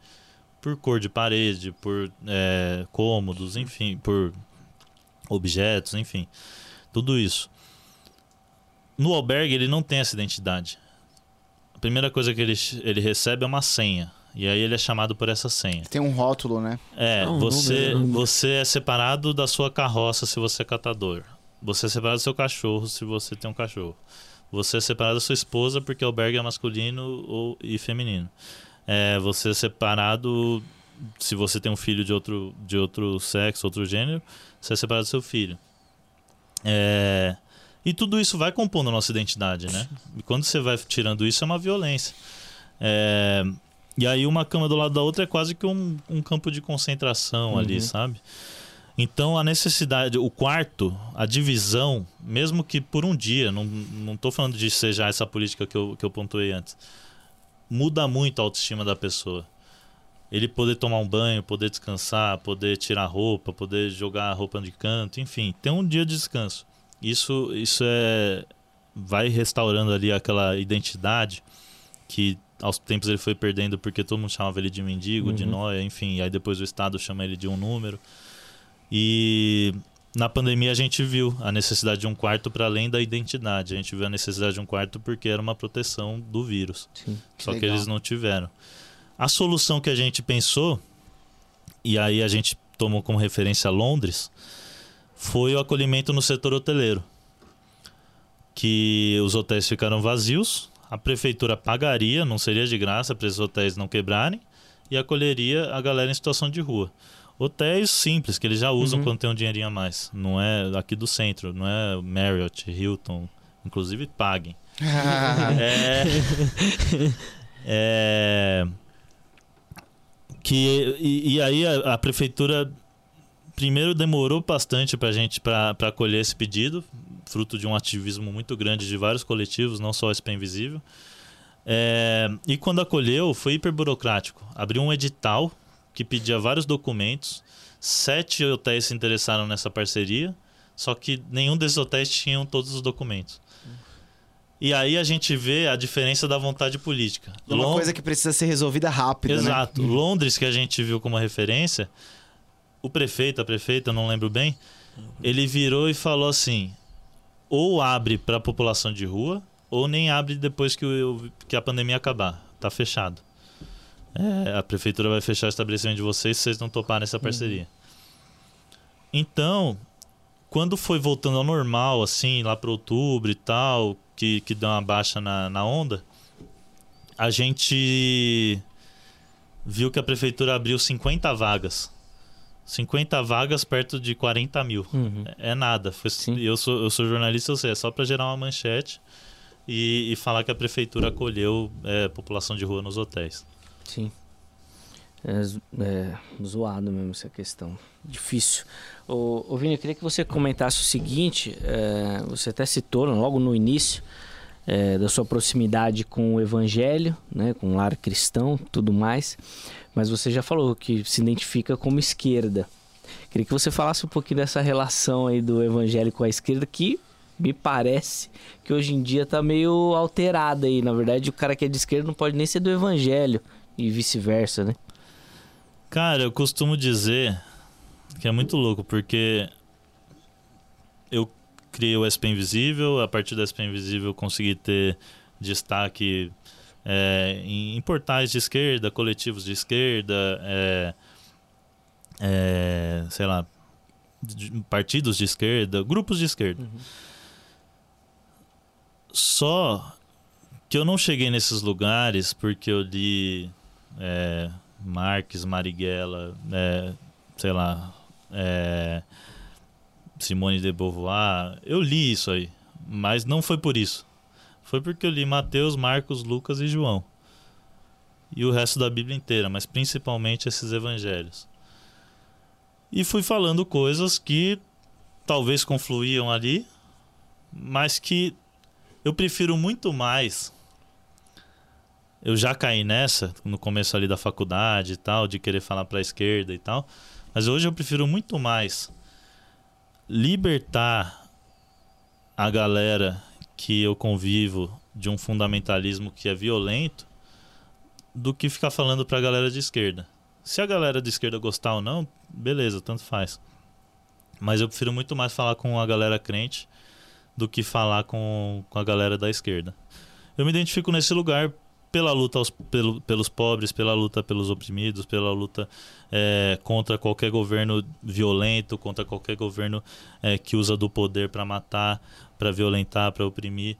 Por cor de parede, por é, cômodos, enfim, por objetos, enfim. Tudo isso. No albergue, ele não tem essa identidade. A primeira coisa que ele, ele recebe é uma senha. E aí ele é chamado por essa senha. Tem um rótulo, né? É, Ah, um você, número. você é separado da sua carroça se você é catador. Você é separado do seu cachorro se você tem um cachorro. Você é separado da sua esposa porque o albergue é masculino ou, e feminino. É, você é separado se você tem um filho de outro, de outro sexo, outro gênero, você é separado do seu filho. É, e tudo isso vai compondo a nossa identidade, né? E quando você vai tirando isso, é uma violência. É, e aí uma cama do lado da outra é quase que um, um campo de concentração ali, Uhum. sabe? Então a necessidade, o quarto, a divisão, mesmo que por um dia, não, não tô falando de ser já essa política que eu, que eu pontuei antes, muda muito a autoestima da pessoa. Ele poder tomar um banho, poder descansar, poder tirar roupa, poder jogar a roupa de canto, enfim, ter um dia de descanso. Isso, isso é vai restaurando ali aquela identidade que aos tempos ele foi perdendo porque todo mundo chamava ele de mendigo, de Uhum. nóia, enfim, e aí depois o Estado chama ele de um número. E na pandemia a gente viu a necessidade de um quarto para além da identidade. A gente viu a necessidade de um quarto porque era uma proteção do vírus. Sim. Só que legal. eles não tiveram. A solução que a gente pensou, e aí a gente tomou como referência Londres, foi o acolhimento no setor hoteleiro. Que os hotéis ficaram vazios, a prefeitura pagaria, não seria de graça para esses hotéis não quebrarem, e acolheria a galera em situação de rua. Hotéis simples, que eles já usam Uhum. quando tem um dinheirinho a mais. Não é aqui do centro, não é Marriott, Hilton. Inclusive paguem. É. é que e, e aí a, a prefeitura primeiro demorou bastante para gente para acolher esse pedido, fruto de um ativismo muito grande de vários coletivos, não só o SP Invisível. É, e quando acolheu, foi hiper burocrático. Abriu um edital que pedia vários documentos. Sete hotéis se interessaram nessa parceria, só que nenhum desses hotéis tinham todos os documentos. E aí a gente vê a diferença da vontade política. É uma Lon- coisa que precisa ser resolvida rápido, né? Exato. Londres, que a gente viu como referência, o prefeito, a prefeita, não lembro bem, ele virou e falou assim: ou abre para a população de rua, ou nem abre depois que, o, que a pandemia acabar. Tá fechado. É, a prefeitura vai fechar o estabelecimento de vocês se vocês não toparem essa parceria. Então, quando foi voltando ao normal, assim, lá para outubro e tal, que, que deu uma baixa na, na onda, a gente viu que a prefeitura abriu 50 vagas. 50 vagas perto de 40 mil. Uhum. É nada. Foi, eu, sou, eu sou jornalista, eu sei, é só para gerar uma manchete e, e falar que a prefeitura acolheu é, população de rua nos hotéis. Sim. É, é zoado mesmo essa questão. Difícil. Ô, ô Vini, eu queria que você comentasse o seguinte: é, você até citou logo no início é, da sua proximidade com o evangelho, né, com o lar cristão tudo mais, mas você já falou que se identifica como esquerda. Queria que você falasse um pouquinho dessa relação aí do evangelho com a esquerda, que me parece que hoje em dia tá meio alterada aí. Na verdade, o cara que é de esquerda não pode nem ser do evangelho e vice-versa, né? Cara, eu costumo dizer que é muito louco, porque eu criei o SP Invisível, a partir do SP Invisível consegui ter destaque é, em, em portais de esquerda, coletivos de esquerda, é, é, sei lá, de- partidos de esquerda, grupos de esquerda. Só que eu não cheguei nesses lugares porque eu li é, Marx, Marighella, é, sei lá, é, Simone de Beauvoir. Eu li isso aí, mas não foi por isso. Foi porque eu li Mateus, Marcos, Lucas e João. E o resto da Bíblia inteira, mas principalmente esses evangelhos. E fui falando coisas que talvez confluíam ali, mas que eu prefiro muito mais. Eu já caí nessa no começo ali da faculdade e tal, de querer falar para a esquerda e tal, mas hoje eu prefiro muito mais libertar a galera que eu convivo de um fundamentalismo que é violento do que ficar falando pra galera de esquerda. Se a galera de esquerda gostar ou não, beleza, tanto faz. Mas eu prefiro muito mais falar com a galera crente do que falar com, com a galera da esquerda. Eu me identifico nesse lugar pela luta aos- pelo- pelos pobres, pela luta pelos oprimidos, pela luta é, contra qualquer governo violento, contra qualquer governo é, que usa do poder para matar, para violentar, para oprimir.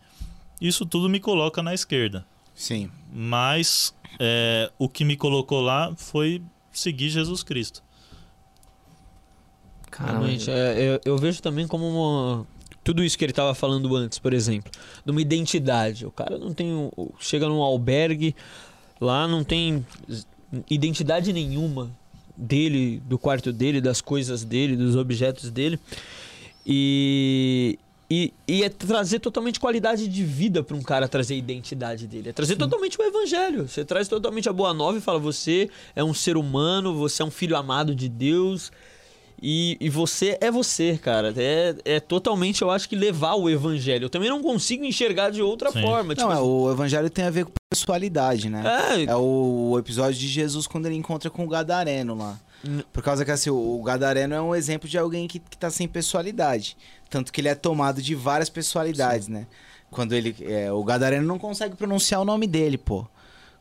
Isso tudo me coloca na esquerda. Sim. Mas é, o que me colocou lá foi seguir Jesus Cristo. Realmente, é, eu, eu vejo também como uma- tudo isso que ele estava falando antes, por exemplo, de uma identidade. O cara não tem. Chega num albergue, lá não tem identidade nenhuma dele, do quarto dele, das coisas dele, dos objetos dele. E. E, e é trazer totalmente qualidade de vida para um cara trazer a identidade dele. É trazer totalmente o evangelho. Você traz totalmente a boa nova e fala: você é um ser humano, você é um filho amado de Deus. E, e você é você, cara. É, é totalmente, eu acho que levar o evangelho. Eu também não consigo enxergar de outra Sim. forma. Não, tipo, é, o evangelho tem a ver com pessoalidade, né? é, É o episódio de Jesus quando ele encontra com o Gadareno lá. Hum. Por causa que assim, o Gadareno é um exemplo de alguém que, que tá sem personalidade. Tanto que ele é tomado de várias personalidades, né? Quando ele. é, o Gadareno não consegue pronunciar o nome dele, pô.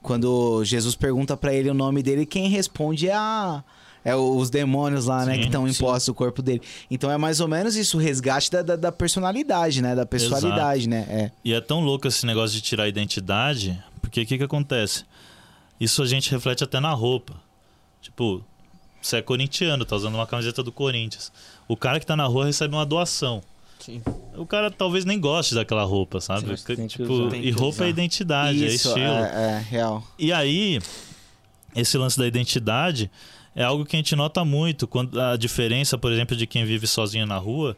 Quando Jesus pergunta pra ele o nome dele, quem responde é a. É os demônios lá, né? Sim, Que estão impostos no corpo dele. Então é mais ou menos isso, o resgate da, da, da personalidade, né? Da pessoalidade, né? É. E é tão louco esse negócio de tirar a identidade, porque o que, que acontece? Isso a gente reflete até na roupa. Tipo, você é corintiano, tá usando uma camiseta do Corinthians. O cara que tá na rua recebe uma doação. sim. O cara talvez nem goste daquela roupa, sabe? Sim, tipo, e roupa é identidade, é isso, estilo. é, é, real. E aí, esse lance da identidade é algo que a gente nota muito. Quando a diferença, por exemplo, de quem vive sozinho na rua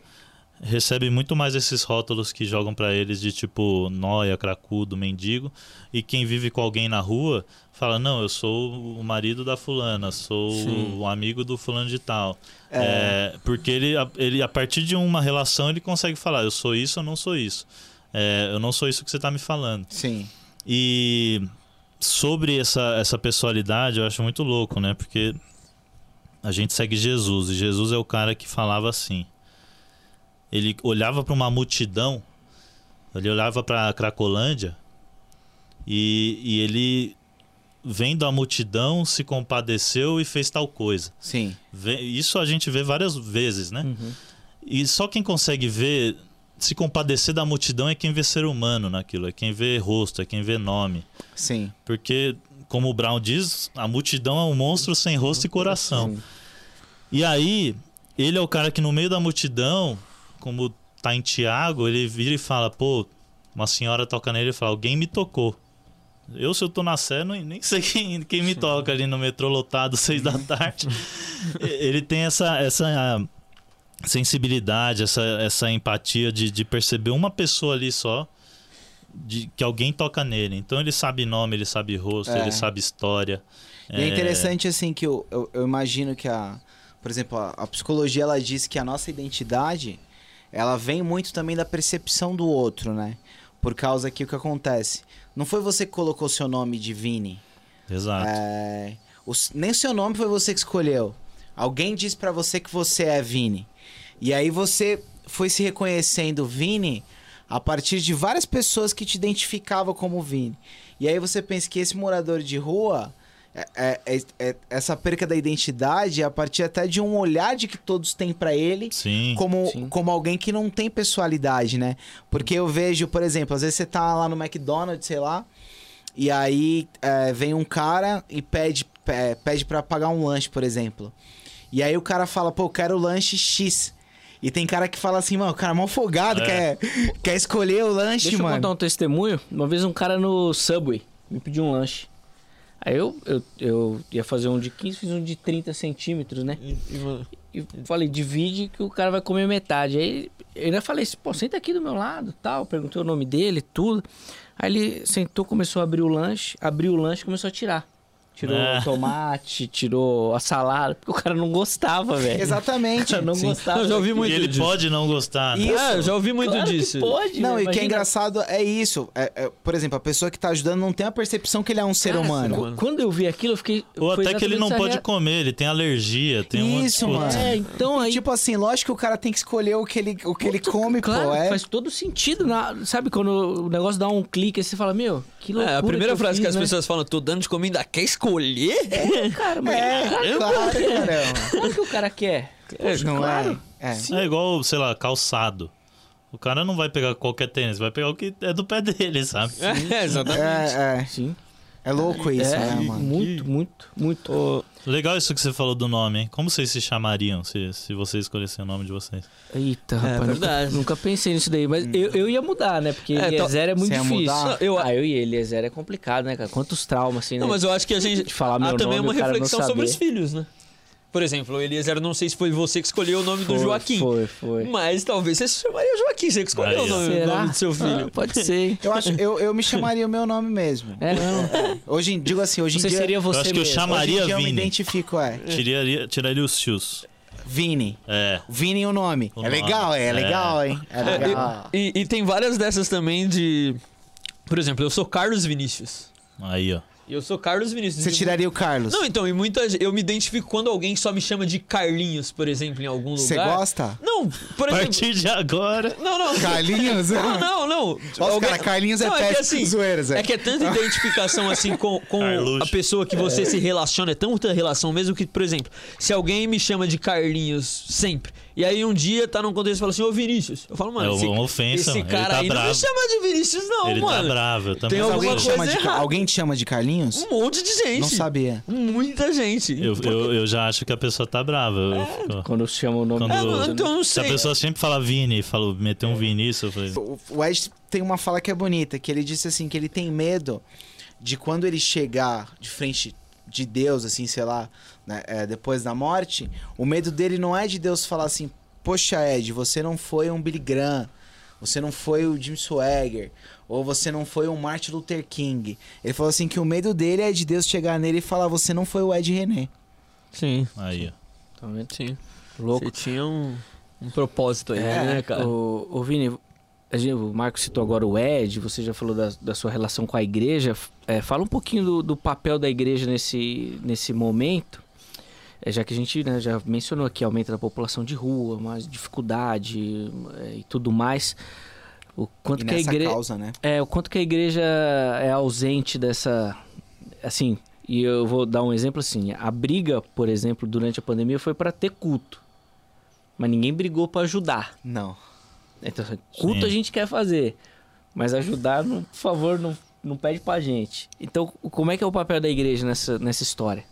recebe muito mais esses rótulos que jogam pra eles de tipo noia, cracudo, mendigo. E quem vive com alguém na rua fala: Não, eu sou o marido da fulana, sou Sim. o amigo do fulano de tal. É. É, porque ele, ele, a partir de uma relação, ele consegue falar: Eu sou isso, eu não sou isso. É, eu não sou isso que você tá me falando. Sim. E sobre essa, essa pessoalidade, eu acho muito louco, né? Porque a gente segue Jesus e Jesus é o cara que falava assim. Ele olhava para uma multidão, ele olhava para Cracolândia e, e ele, vendo a multidão, se compadeceu e fez tal coisa. Sim. Isso a gente vê várias vezes, né? Uhum. E só quem consegue ver, se compadecer da multidão é quem vê ser humano naquilo, é quem vê rosto, é quem vê nome. Sim. Porque, como o Brown diz, a multidão é um monstro sem rosto e coração. E aí, ele é o cara que no meio da multidão, como tá em Tiago, ele vira e fala, pô, uma senhora toca nele e fala, alguém me tocou. Eu, se eu tô na Sé, não- nem sei quem, quem me toca ali no metrô lotado, seis da tarde. Ele tem essa, essa sensibilidade, essa, essa empatia de, de perceber uma pessoa ali só, de que alguém toca nele. Então ele sabe nome, ele sabe rosto, É. ele sabe história. E é interessante, assim, que eu, eu, eu imagino que a. Por exemplo, a, a psicologia ela diz que a nossa identidade ela vem muito também da percepção do outro, né? Por causa que o que acontece? Não foi você que colocou seu nome de Vini. Exato. É, o nem o seu nome foi você que escolheu. Alguém disse pra você que você é Vini. E aí você foi se reconhecendo Vini a partir de várias pessoas que te identificavam como Vini. E aí você pensa que esse morador de rua, é- é- é- é- essa perca da identidade é a partir até de um olhar de que todos têm pra ele Sim. como, Sim. como alguém que não tem pessoalidade, né? Porque eu vejo, por exemplo, às vezes você tá lá no McDonald's, sei lá, e aí é, vem um cara e pede, é, pede para pagar um lanche, por exemplo. E aí o cara fala, pô, eu quero o lanche X. E tem cara que fala assim, mano, o cara é mó folgado, É. quer, quer escolher o lanche, Deixa eu mano. contar um testemunho. Uma vez um cara no Subway me pediu um lanche. Aí eu, eu, eu ia fazer um de 15, fiz um de 30 centímetros, né? E- e, E falei, divide que o cara vai comer metade. Aí eu ainda falei assim, pô, senta aqui do meu lado tal. Perguntei o nome dele, tudo. Aí ele sentou, começou a abrir o lanche, abriu o lanche e começou a tirar. Tirou o tomate, tirou a salada, porque o cara não gostava, velho. Exatamente. Não Sim. gostava. Eu já ouvi E muito ele disso. pode não gostar. né? Isso. É, eu já ouvi muito Claro que disso. pode, Não, e o que é engraçado é isso. É- é, por exemplo, a pessoa que tá ajudando não tem a percepção que ele é um ser Cara, humano. mano. Quando eu vi aquilo, eu fiquei. Ou foi até que ele não pode rea- comer, ele tem alergia, tem um Isso, mano. É, então aí. Tipo assim, lógico que o cara tem que escolher o que ele, o que ele Puta, come, claro, pô. É... faz todo sentido. Na, sabe quando o negócio dá um clique e você fala, meu, que loucura. É, a primeira eu frase fiz, que as né? pessoas falam, tô dando de comida, quer escolher? É, cara, mas É, claro, claro, caramba. claro que o cara quer. Poxa, não claro. é? É. É igual, sei lá, calçado. O cara não vai pegar qualquer tênis, vai pegar o que é do pé dele, sabe? É, exatamente. É, é. Sim. É louco isso, é, né, mano? muito, muito, muito. Legal isso que você falou do nome, hein? Como vocês se chamariam se, se vocês escolhessem o nome de vocês? Eita, rapaz. verdade. Nunca, nunca pensei nisso daí. Mas eu, eu ia mudar, né? Porque É, então- Eliezer é muito Você ia difícil. Eu- Ah, eu e Eliezer é complicado, né, cara? Quantos traumas, assim, né? Não, mas eu acho que a gente. De falar meu Há também nome, uma cara não reflexão sobre os filhos, né? Por exemplo, Eliezer, eu não sei se foi você que escolheu o nome Foi, do Joaquim. Foi, foi. Mas talvez você se chamaria Joaquim, você que escolheu o nome, o nome do seu filho. Ah, pode ser. Eu acho, eu, eu me chamaria o meu nome mesmo. É, não. Hoje, em- digo assim, hoje em Você dia. seria você acho que eu mesmo. chamo- hoje em dia eu me Vini. identifico, é. Tiraria, tiraria os fios. Vini. É. Vini o nome. O é nome. legal, é, É. legal, hein? É legal. E, e tem várias dessas também de. Por exemplo, eu sou Carlos Vinícius. Aí, ó. Eu sou Carlos Vinícius. Você tiraria o Carlos? Não, então, e muita Eu me identifico quando alguém só me chama de Carlinhos, por exemplo, em algum lugar. Você gosta? Não, por A exemplo. partir de agora. Não, não. Carlinhos? Não, não, não. Nossa, cara, Carlinhos é Não, que péssimo, assim, zoeiras, é. É que é tanta identificação assim com, com Carluxo. a pessoa que você se relaciona, é tanta relação mesmo que, por exemplo, se alguém me chama de Carlinhos sempre, e aí um dia tá num contexto e fala assim, ô Vinícius, eu falo, mano, É esse, uma ofensa, esse mano. Ele cara tá aí não me bravo. chama de Vinícius, não, ele mano. tá bravo, eu também. Tem alguma alguém, coisa chama de, alguém te chama de Carlinhos? Um monte de gente. Não sabia. Muita gente. Eu, eu, eu já acho que a pessoa tá brava. Eu fico- Quando chama o nome Quando- É, mano, então eu não Se sei. a pessoa sempre fala Vini fala, meteu um Vinícius, eu falei. O- O Ed tem uma fala que é bonita, que ele disse assim, que ele tem medo de quando ele chegar de frente de Deus, assim, sei lá, né, é, depois da morte, o medo dele não é de Deus falar assim, poxa Ed, você não foi um Billy Graham, você não foi o Jim Swagger, ou você não foi um Martin Luther King. Ele falou assim que o medo dele é de Deus chegar nele e falar, você não foi o Ed René. Sim, Aí, ó. Tá vendo? sim. Louco. Você tinha um, um propósito aí, É, né, cara? O, o Vini, o Marco citou agora o Ed, você já falou da, da sua relação com a igreja. É, fala um pouquinho do, do papel da igreja nesse, nesse momento. É, já que a gente né, já mencionou aqui aumento da população de rua, mais dificuldade é, e tudo mais. O quanto E que a igreja causa, né? é, o quanto que a igreja é ausente dessa. Assim, e eu vou dar um exemplo assim: a briga, por exemplo, durante a pandemia foi para ter culto. Mas ninguém brigou para ajudar. Não. Então, assim, culto Sim. a gente quer fazer. Mas ajudar, não, por favor, não, não pede pra gente. Então, como é que é o papel da igreja nessa, nessa história?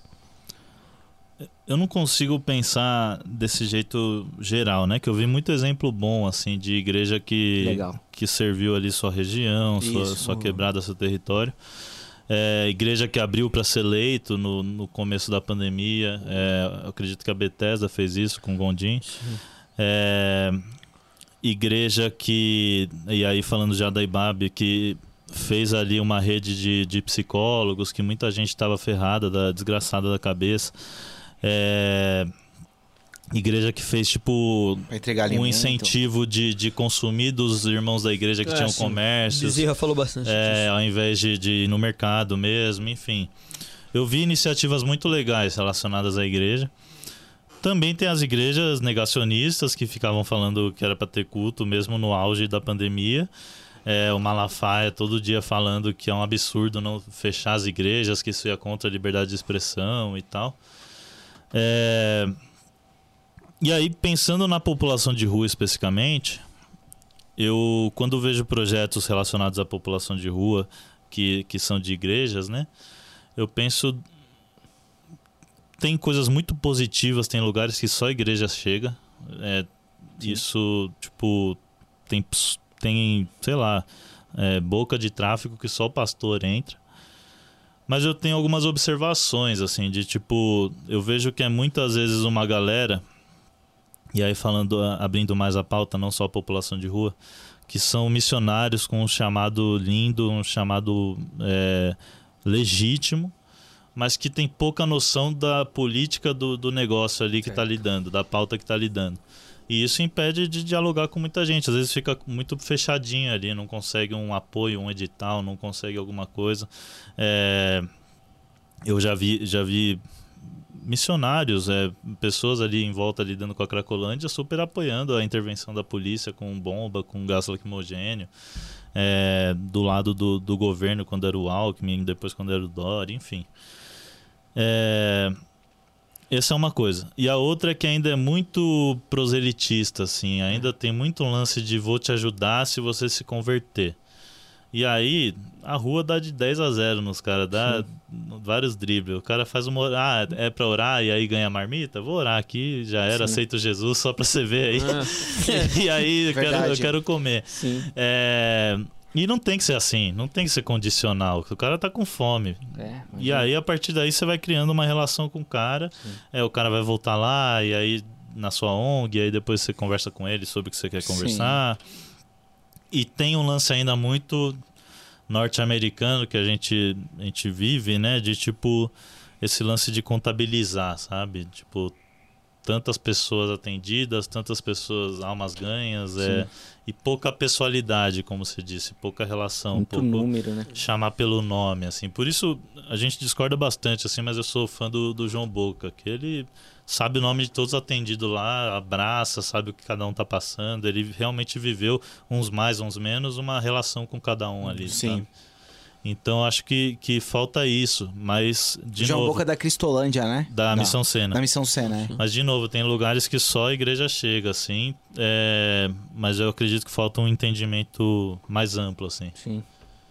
Eu não consigo pensar desse jeito geral, né? Que eu vi muito exemplo bom, assim, de igreja que, Legal. que serviu ali sua região, sua, Isso. sua quebrada, seu território. É, igreja que abriu para ser leito no, no começo da pandemia. É, eu acredito que a Bethesda fez isso com o Gondim. É, igreja que, e aí falando já da IBAB, que fez ali uma rede de, de psicólogos, que muita gente estava ferrada, da, desgraçada da cabeça. É, igreja que fez tipo um incentivo de, de consumir dos irmãos da igreja que É, tinham sim. comércios. Bezerra falou bastante É, disso. ao invés de, de ir no mercado mesmo, enfim. Eu vi iniciativas muito legais relacionadas à igreja. também tem as igrejas negacionistas que ficavam falando que era para ter culto mesmo no auge da pandemia. É, o Malafaia todo dia falando que é um absurdo não fechar as igrejas, que isso ia contra a liberdade de expressão e tal. É, e aí, pensando na população de rua especificamente, eu, quando vejo projetos relacionados à população de rua, que, que são de igrejas, né? Eu penso. Tem coisas muito positivas, tem lugares que só a igreja chega. É, isso, tipo, tem, tem sei lá, é, boca de tráfico que só o pastor entra. Mas eu tenho algumas observações, assim, de tipo, eu vejo que é muitas vezes uma galera e aí falando, abrindo mais a pauta, não só a população de rua, que são missionários com um chamado lindo, um chamado é, legítimo, mas que tem pouca noção da política do, do negócio ali que está lidando, da pauta que está lidando. E isso impede de dialogar com muita gente. Às vezes fica muito fechadinho ali, não consegue um apoio, um edital, não consegue alguma coisa. É, eu já vi, já vi missionários, é, pessoas ali em volta lidando com a Cracolândia, super apoiando a intervenção da polícia com bomba, com gás lacrimogênio, é, do lado do, do governo quando era o Alckmin, depois quando era o Dori, enfim. É, essa é uma coisa. E a outra é que ainda é muito proselitista, assim, ainda tem muito lance de vou te ajudar se você se converter. E aí, a rua dá de 10 a 0 nos caras, dá Sim. vários dribles. O cara faz uma. Ah, é pra orar e aí ganha marmita? Vou orar aqui, já era, Sim. aceito Jesus só pra você ver aí. Ah. e aí, eu quero, eu quero, comer. Sim. É... E não tem que ser assim, não tem que ser condicional. O cara tá com fome. É, e aí, a partir daí, você vai criando uma relação com o cara. É, o cara vai voltar lá, e aí na sua ONG, e aí depois você conversa com ele sobre o que você quer conversar. Sim. E tem um lance ainda muito norte-americano que a gente, a gente vive, né? De tipo, esse lance de contabilizar, sabe? Tipo, tantas pessoas atendidas, tantas pessoas, almas ganhas, é, e pouca pessoalidade, como você disse, pouca relação. Muito pouco número, né? Chamar pelo nome, assim. Por isso a gente discorda bastante, assim, mas eu sou fã do, do João Boca, que ele sabe o nome de todos atendidos lá, abraça, sabe o que cada um tá passando. Ele realmente viveu, uns mais, uns menos, uma relação com cada um ali. Sim. Sabe? Então acho que, que falta isso, mas de João novo, Boca da Cristolândia, né? Da, da Missão Sena. Da Missão Sena, é. Mas de novo, tem lugares que só a igreja chega, assim. É... Mas eu acredito que falta um entendimento mais amplo, assim. Sim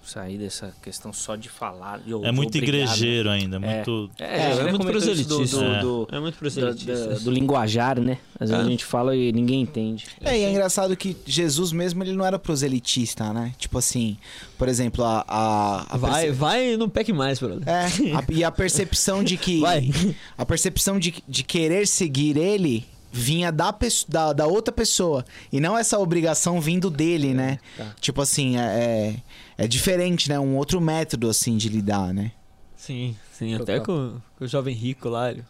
sair dessa questão só de falar. De, é muito igrejeiro ainda, é. muito. É, é, é, é muito proselitista. Do, do, é. muito proselitista. Do, do, linguajar, né? Às vezes a gente fala e ninguém entende. É, e é engraçado que Jesus mesmo ele não era proselitista, né? Tipo assim, por exemplo, a. a, a vai, perce... vai no PEC mais, brother. É, a, e a percepção de que. vai. A percepção de, de querer seguir ele vinha da, da, da, outra pessoa. E não essa obrigação vindo dele, né? Tá. Tipo assim, é, é, é diferente, né? Um outro método, assim, de lidar, né? Sim, sim. Até com, com, o jovem rico lá, ele,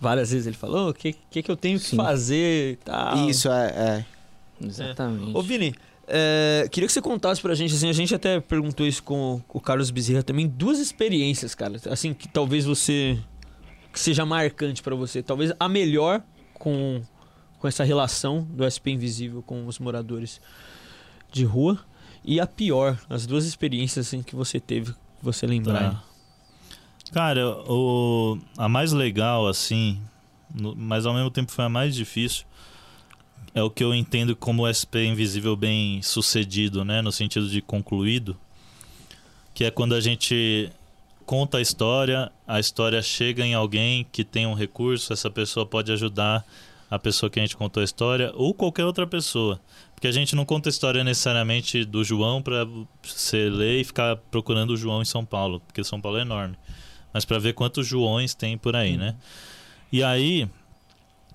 várias vezes ele falou: o que, que, que eu tenho que sim. fazer e tal. Isso, é. é. Exatamente. Ô, Vini, é, queria que você contasse pra gente, assim, a gente até perguntou isso com, com o Carlos Bezerra também, duas experiências, cara, assim, que talvez você, que seja marcante para você, talvez a melhor com, com essa relação do SP Invisível com os moradores de rua e a pior, as duas experiências assim, que você teve, que você lembrar. Tá. Cara, o, a mais legal, assim, no, mas ao mesmo tempo foi a mais difícil, é o que eu entendo como SP Invisível bem sucedido, né? No sentido de concluído, que é quando a gente conta a história, a história chega em alguém que tem um recurso, essa pessoa pode ajudar a pessoa que a gente contou a história ou qualquer outra pessoa. Porque a gente não conta a história necessariamente do João para você ler e ficar procurando o João em São Paulo, porque São Paulo é enorme. Mas para ver quantos Joões tem por aí, né? E aí,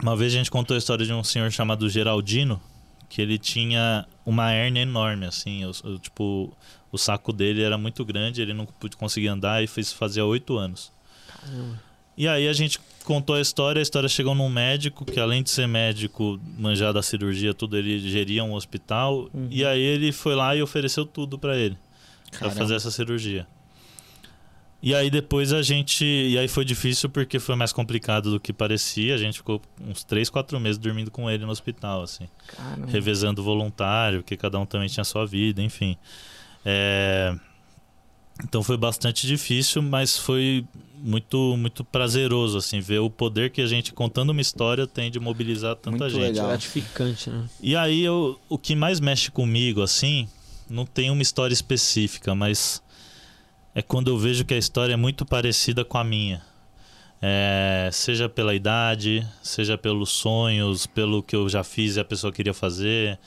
uma vez a gente contou a história de um senhor chamado Geraldino, que ele tinha uma hérnia enorme, assim, tipo, o saco dele era muito grande, ele não conseguia andar e fez fazia oito anos. Caramba. E aí a gente contou a história, a história chegou num médico que além de ser médico, manjado da cirurgia, tudo, ele geria um hospital, uhum. e aí ele foi lá e ofereceu tudo para ele, para fazer essa cirurgia. E aí depois a gente. E aí foi difícil porque foi mais complicado do que parecia. A gente ficou uns 3, 4 meses dormindo com ele no hospital, assim. Caramba. Revezando voluntário, porque cada um também tinha sua vida, enfim. É, Então foi bastante difícil, mas foi muito, muito prazeroso, assim, ver o poder que a gente, contando uma história, tem de mobilizar tanta Muito gente. legal. Gratificante, né? E aí eu, o que mais mexe comigo, assim, não tem uma história específica, mas é quando eu vejo que a história é muito parecida com a minha. É, seja pela idade, seja pelos sonhos, pelo que eu já fiz e a pessoa queria fazer.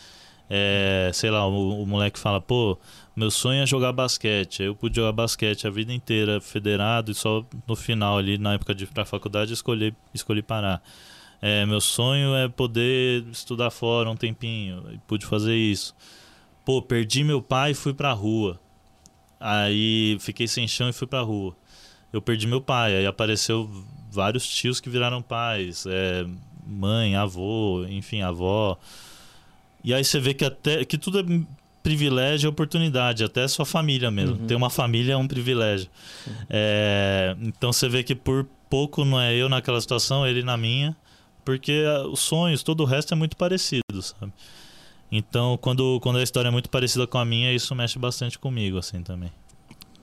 É, sei lá, o, o moleque fala, pô, meu sonho é jogar basquete. Eu pude jogar basquete a vida inteira, federado, e só no final ali, na época de ir pra faculdade, escolhi, escolhi parar. É, meu sonho é poder estudar fora um tempinho, e pude fazer isso. Pô, perdi meu pai e fui pra rua. Aí fiquei sem chão e fui pra rua. Eu perdi meu pai, aí apareceu vários tios que viraram pais, é, mãe, avô, enfim, avó. E aí você vê que até que tudo é privilégio e oportunidade, até sua família mesmo. Uhum. Ter uma família é um privilégio. É, então você vê que por pouco não é eu naquela situação, ele na minha, porque ah, os sonhos, todo o resto é muito parecido, sabe? Então, quando, quando a história é muito parecida com a minha, isso mexe bastante comigo, assim, também.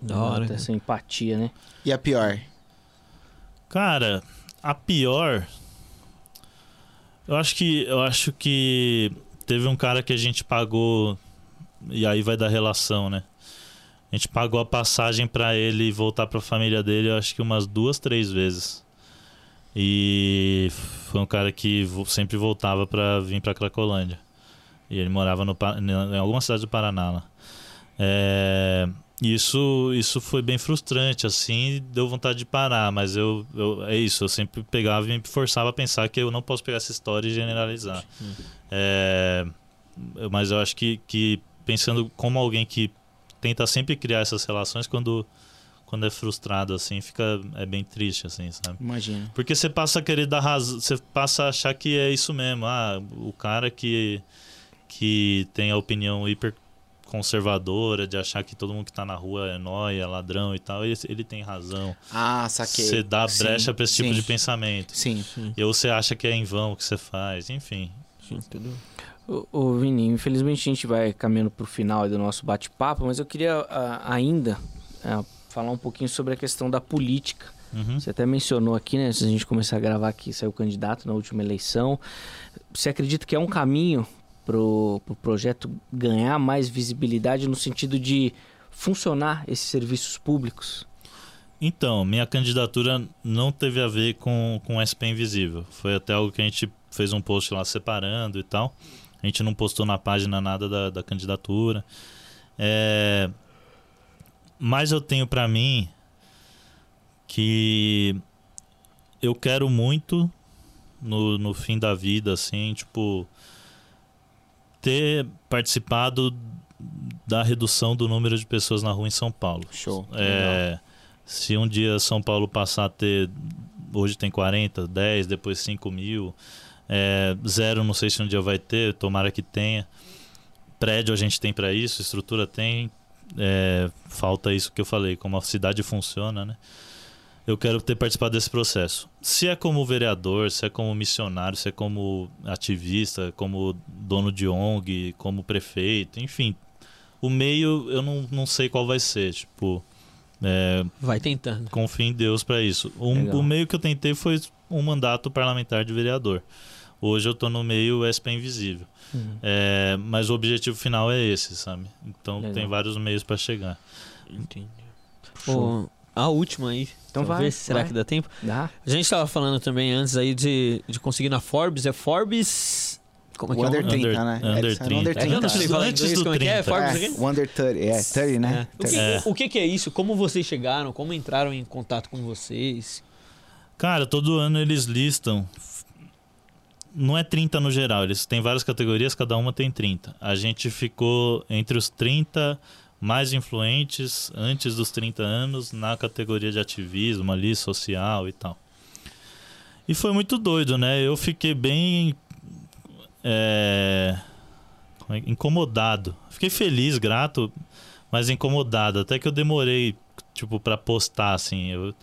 Da hora. Nota essa empatia, né? E a pior? Cara, a pior. Eu acho que. Eu acho que teve um cara que a gente pagou. E aí vai da relação, né? A gente pagou a passagem pra ele voltar pra família dele, eu acho que umas duas, três vezes. E foi um cara que sempre voltava pra vir pra Cracolândia. E ele morava no, em alguma cidade do Paraná lá. É, isso, isso foi bem frustrante, assim, deu vontade de parar, mas eu, eu- é isso, eu sempre pegava e me forçava a pensar que eu não posso pegar essa história e generalizar. É, mas eu acho que, que pensando como alguém que tenta sempre criar essas relações, quando, quando é frustrado, assim, fica é bem triste, assim, sabe? Imagina. Porque você passa a querer dar razão, você passa a achar que é isso mesmo. Ah, o cara que, que tem a opinião hiper conservadora de achar que todo mundo que tá na rua é nóia, é ladrão e tal, ele, ele tem razão. Ah, saquei. Você dá Sim, brecha pra esse tipo sim, de pensamento. Sim. E ou você acha que é em vão o que você faz, enfim. Sim, tudo. Ô, ô Vini, infelizmente a gente vai caminhando pro final aí do nosso bate-papo, mas eu queria ah, ainda ah, falar um pouquinho sobre a questão da política. Uhum. Você até mencionou aqui, né, antes da gente começar a gravar aqui, saiu candidato na última eleição. Você acredita que é um caminho pro, pro projeto ganhar mais visibilidade no sentido de funcionar esses serviços públicos? Então, minha candidatura não teve a ver com, com SP Invisível. Foi até algo que a gente fez um post lá separando e tal. A gente não postou na página nada da, da candidatura. É, Mas eu tenho pra mim que eu quero muito no, no fim da vida, assim, tipo, ter participado da redução do número de pessoas na rua em São Paulo. Show. É, se um dia São Paulo passar a ter. Hoje tem 40, 10, depois 5 mil. É, zero, não sei se um dia vai ter, tomara que tenha. Prédio a gente tem para isso, estrutura tem. É, falta isso que eu falei, como a cidade funciona, né? Eu quero ter participado desse processo. Se é como vereador, se é como missionário, se é como ativista, como dono de ONG, como prefeito, enfim. O meio eu não, não sei qual vai ser. Tipo, é, Vai tentando. confio em Deus para isso. O, meio que eu tentei foi um mandato parlamentar de vereador. Hoje eu tô no meio SP Invisível. Uhum. É, mas o objetivo final é esse, sabe? Então Legal. tem vários meios para chegar. Entendi. Show. Ô, a última aí. Então vai, talvez. Será vai. que dá tempo? Dá? A gente tava falando também antes aí de, de conseguir na Forbes. É Forbes. Como é que O é o Under nome? 30, né? Under Eles são 30. Under É que eu não 30. sei falar Antes do como é que é? 30. Forbes É, aqui? o Under 30, é, 30, né? O que, É. o que que é isso? Como vocês chegaram? Como entraram em contato com vocês? Cara, todo ano eles listam. Não é 30 no geral, eles têm várias categorias, cada uma tem 30. A gente ficou entre os 30 mais influentes antes dos 30 anos na categoria de ativismo ali, social e tal. E foi muito doido, né? Eu fiquei bem. é, é incomodado. Fiquei feliz, grato, mas incomodado. Até que eu demorei tipo, pra postar, assim. Eu,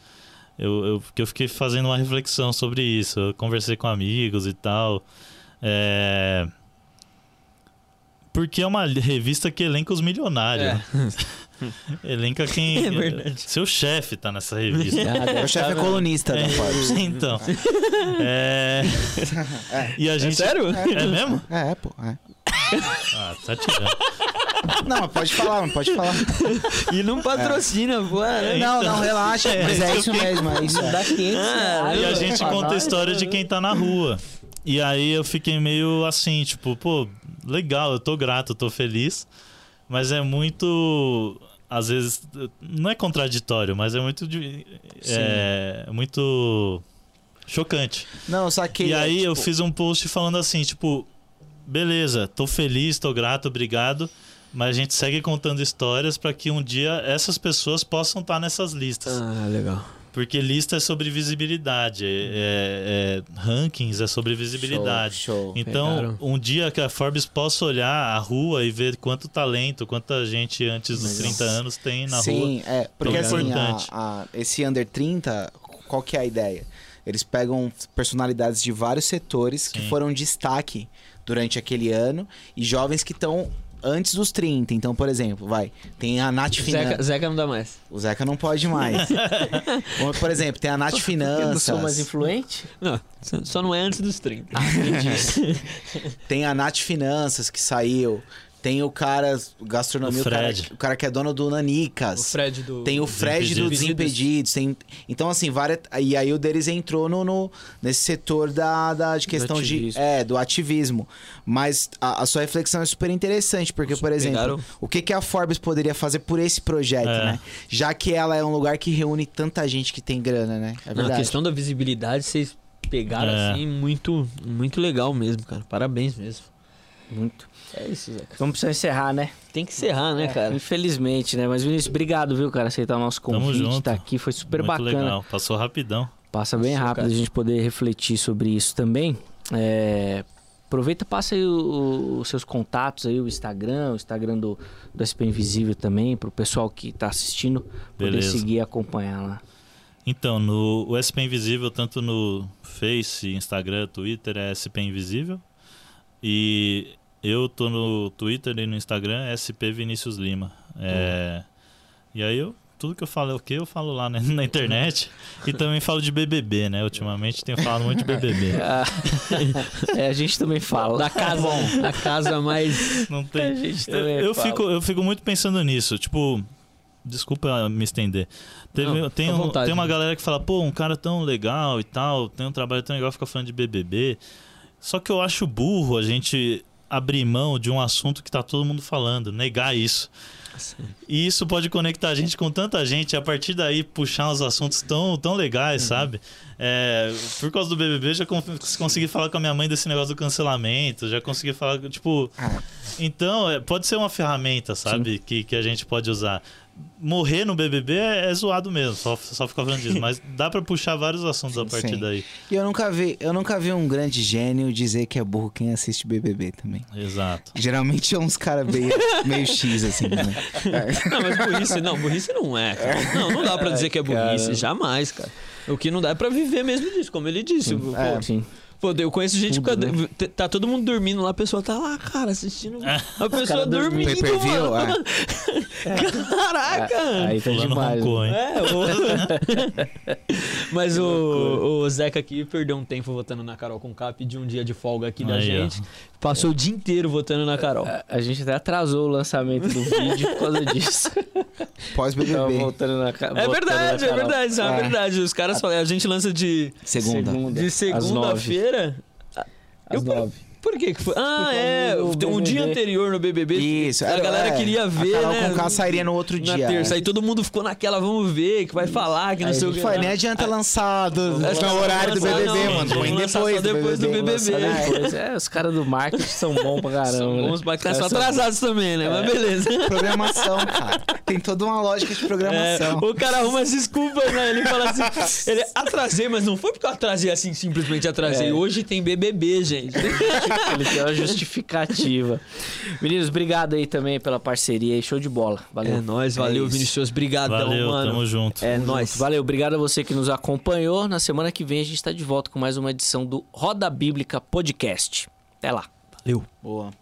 eu, eu, porque eu fiquei fazendo uma reflexão sobre isso. Eu conversei com amigos e tal. É... Porque é uma revista que elenca os milionários. né? elenca quem. É verdade. Seu chefe tá nessa revista. O chefe é colunista da Forbes. então. É... E a gente. sério? É mesmo? É, pô. é. Ah, tá tirando. Não, mas pode falar, mas pode falar. E não patrocina, pô. né? Não, não, relaxa. Mas é isso mesmo, é isso. Dá 500 Ah, reais, E a gente conta a história de quem tá na rua. E aí eu fiquei meio assim, tipo, pô, legal, eu tô grato, eu tô feliz. Mas é muito. Às vezes. Não é contraditório, mas é muito. É, muito. Chocante. Não, só que. E aí eu tipo, fiz um post falando assim, tipo, beleza, tô feliz, tô grato, obrigado, mas a gente segue contando histórias para que um dia essas pessoas possam estar nessas listas. Ah, legal. Porque lista é sobre visibilidade, é, é- rankings é sobre visibilidade. Show, show. Então, Pegaram. um dia que a Forbes possa olhar a rua e ver quanto talento, quanta gente antes dos 30 anos tem na rua. Sim, é. Porque É assim, a- importante. a- esse Under 30, qual que é a ideia? Eles pegam personalidades de vários setores que Sim. foram destaque durante aquele ano e jovens que estão antes dos 30. Então, por exemplo, vai, tem a Nath Zeca, Finanças. Zeca não dá mais. O Zeca não pode mais. Por exemplo, tem a Nath Porque eu não sou mais Finanças. influente? Não, só não é antes dos 30. Tem a Nath Finanças que saiu. Tem o cara, gastronomia, O o, cara, Fred. o cara que é dono do Nanicas. O Fred do. Tem o Fred do Desimpedidos. Tem... Então, assim, várias... E aí o deles entrou no, no- nesse setor da, da de questão de... ativismo. É, do ativismo. Mas a, a sua reflexão é super interessante, porque, por exemplo, Pegaram- o que, que a Forbes poderia fazer por esse projeto, É. né? Já que ela é um lugar que reúne tanta gente que tem grana, né? É Não, verdade. a questão da visibilidade, vocês pegaram É. assim muito, muito legal mesmo, cara. Parabéns mesmo. Muito. É isso, Zeca. Vamos precisar encerrar, né? Tem que encerrar, né, cara? Infelizmente, né? Mas, Vinícius, obrigado, viu, cara, aceitar o nosso Tamo convite, junto. tá aqui, foi super Muito bacana. legal, passou rapidão. Passa bem Isso, rápido cara. a gente poder refletir sobre isso também. É, Aproveita, passa aí o- o- os seus contatos aí, o Instagram, o Instagram do, do SP Invisível também, pro pessoal que tá assistindo poder Beleza. seguir e acompanhar lá. Então, no o SP Invisível, tanto no Face, Instagram, Twitter, é SP Invisível. E eu tô no Twitter e no Instagram, é SP Vinícius Lima. É, E aí eu. Tudo que eu falo é o que eu falo lá né, na internet. e também falo de BBB, né? Ultimamente tenho falado muito de BBB. Ah, é, a gente também fala. Da casa, da casa mais. Não tem. A gente Eu, também eu fala. fico, eu fico muito pensando nisso. Tipo, desculpa me estender. Teve- Não, tem, um- tem uma galera que fala, pô, um cara tão legal e tal, tem um trabalho tão legal, fica falando de BBB. Só que eu acho burro a gente abrir mão de um assunto que tá todo mundo falando, negar isso. E isso pode conectar a gente com tanta gente e a partir daí puxar uns assuntos tão, tão legais, sabe? É, por causa do BBB, já con- consegui falar com a minha mãe desse negócio do cancelamento, já consegui falar, tipo. Ah. Então, é, pode ser uma ferramenta, sabe? Que, que a gente pode usar. Morrer no BBB é, é zoado mesmo, só, só ficar falando disso. Mas dá pra puxar vários assuntos a partir Sim. daí. E eu nunca vi, eu nunca vi um grande gênio dizer que é burro quem assiste BBB também. Exato. Geralmente é uns caras meio, meio X, assim, né? Não, mas burrice não, burrice não é, cara. Não, não dá pra dizer que é burrice, Cara. jamais, cara. O que não dá é pra viver mesmo disso, como ele disse. Pô, É. Sim. Pô, eu conheço gente Tudo, que né? tá todo mundo dormindo lá, a pessoa tá lá, cara, assistindo. A pessoa dormindo. dormindo, Pay-per-view, mano. Caraca! Aí tá demais. roncou, hein? É, o... Mas o, o Zeca aqui perdeu um tempo votando na Carol com K, pediu um dia de folga aqui da ó. gente. Passou o dia inteiro votando na Carol. A, a gente até atrasou o lançamento do vídeo por causa disso. Tava Pós-BBB. voltando na É verdade, na é verdade, é É. verdade. Os caras falam, a gente lança de, Segunda. Segunda. de às segunda-feira. Às Eu- nove. Por que que foi? Ah, é. do Um dia BBB. anterior no BBB. Isso. A era- galera é, queria ver, a Carol né? com K sairia no outro Na dia. terça. é. Aí todo mundo ficou naquela, vamos ver, que vai falar, que não Aí sei o que. Foi, nem adianta lançar do, Acho que no horário do BBB, não, mano. Põe lançar depois, só depois do BBB. Né? Pois é, os caras do marketing são bons pra caramba. São né? bons pra são Essa- atrasados também, né? Mas beleza. Programação, cara. Tem toda uma lógica de É, programação. o cara arruma as desculpas, né? Ele fala assim: ele atrasei, mas não foi porque eu atrasei assim, simplesmente atrasei. É. Hoje tem BBB, gente. Ele tem uma justificativa. Meninos, obrigado aí também pela parceria. Show de bola. Valeu. É nóis, valeu, isso. Vinicius. Brigadão, Valeu, mano. tamo junto. É nóis. Valeu, obrigado a você que nos acompanhou. Na semana que vem a gente está de volta com mais uma edição do Roda Bíblica Podcast. Até lá. Valeu. Boa.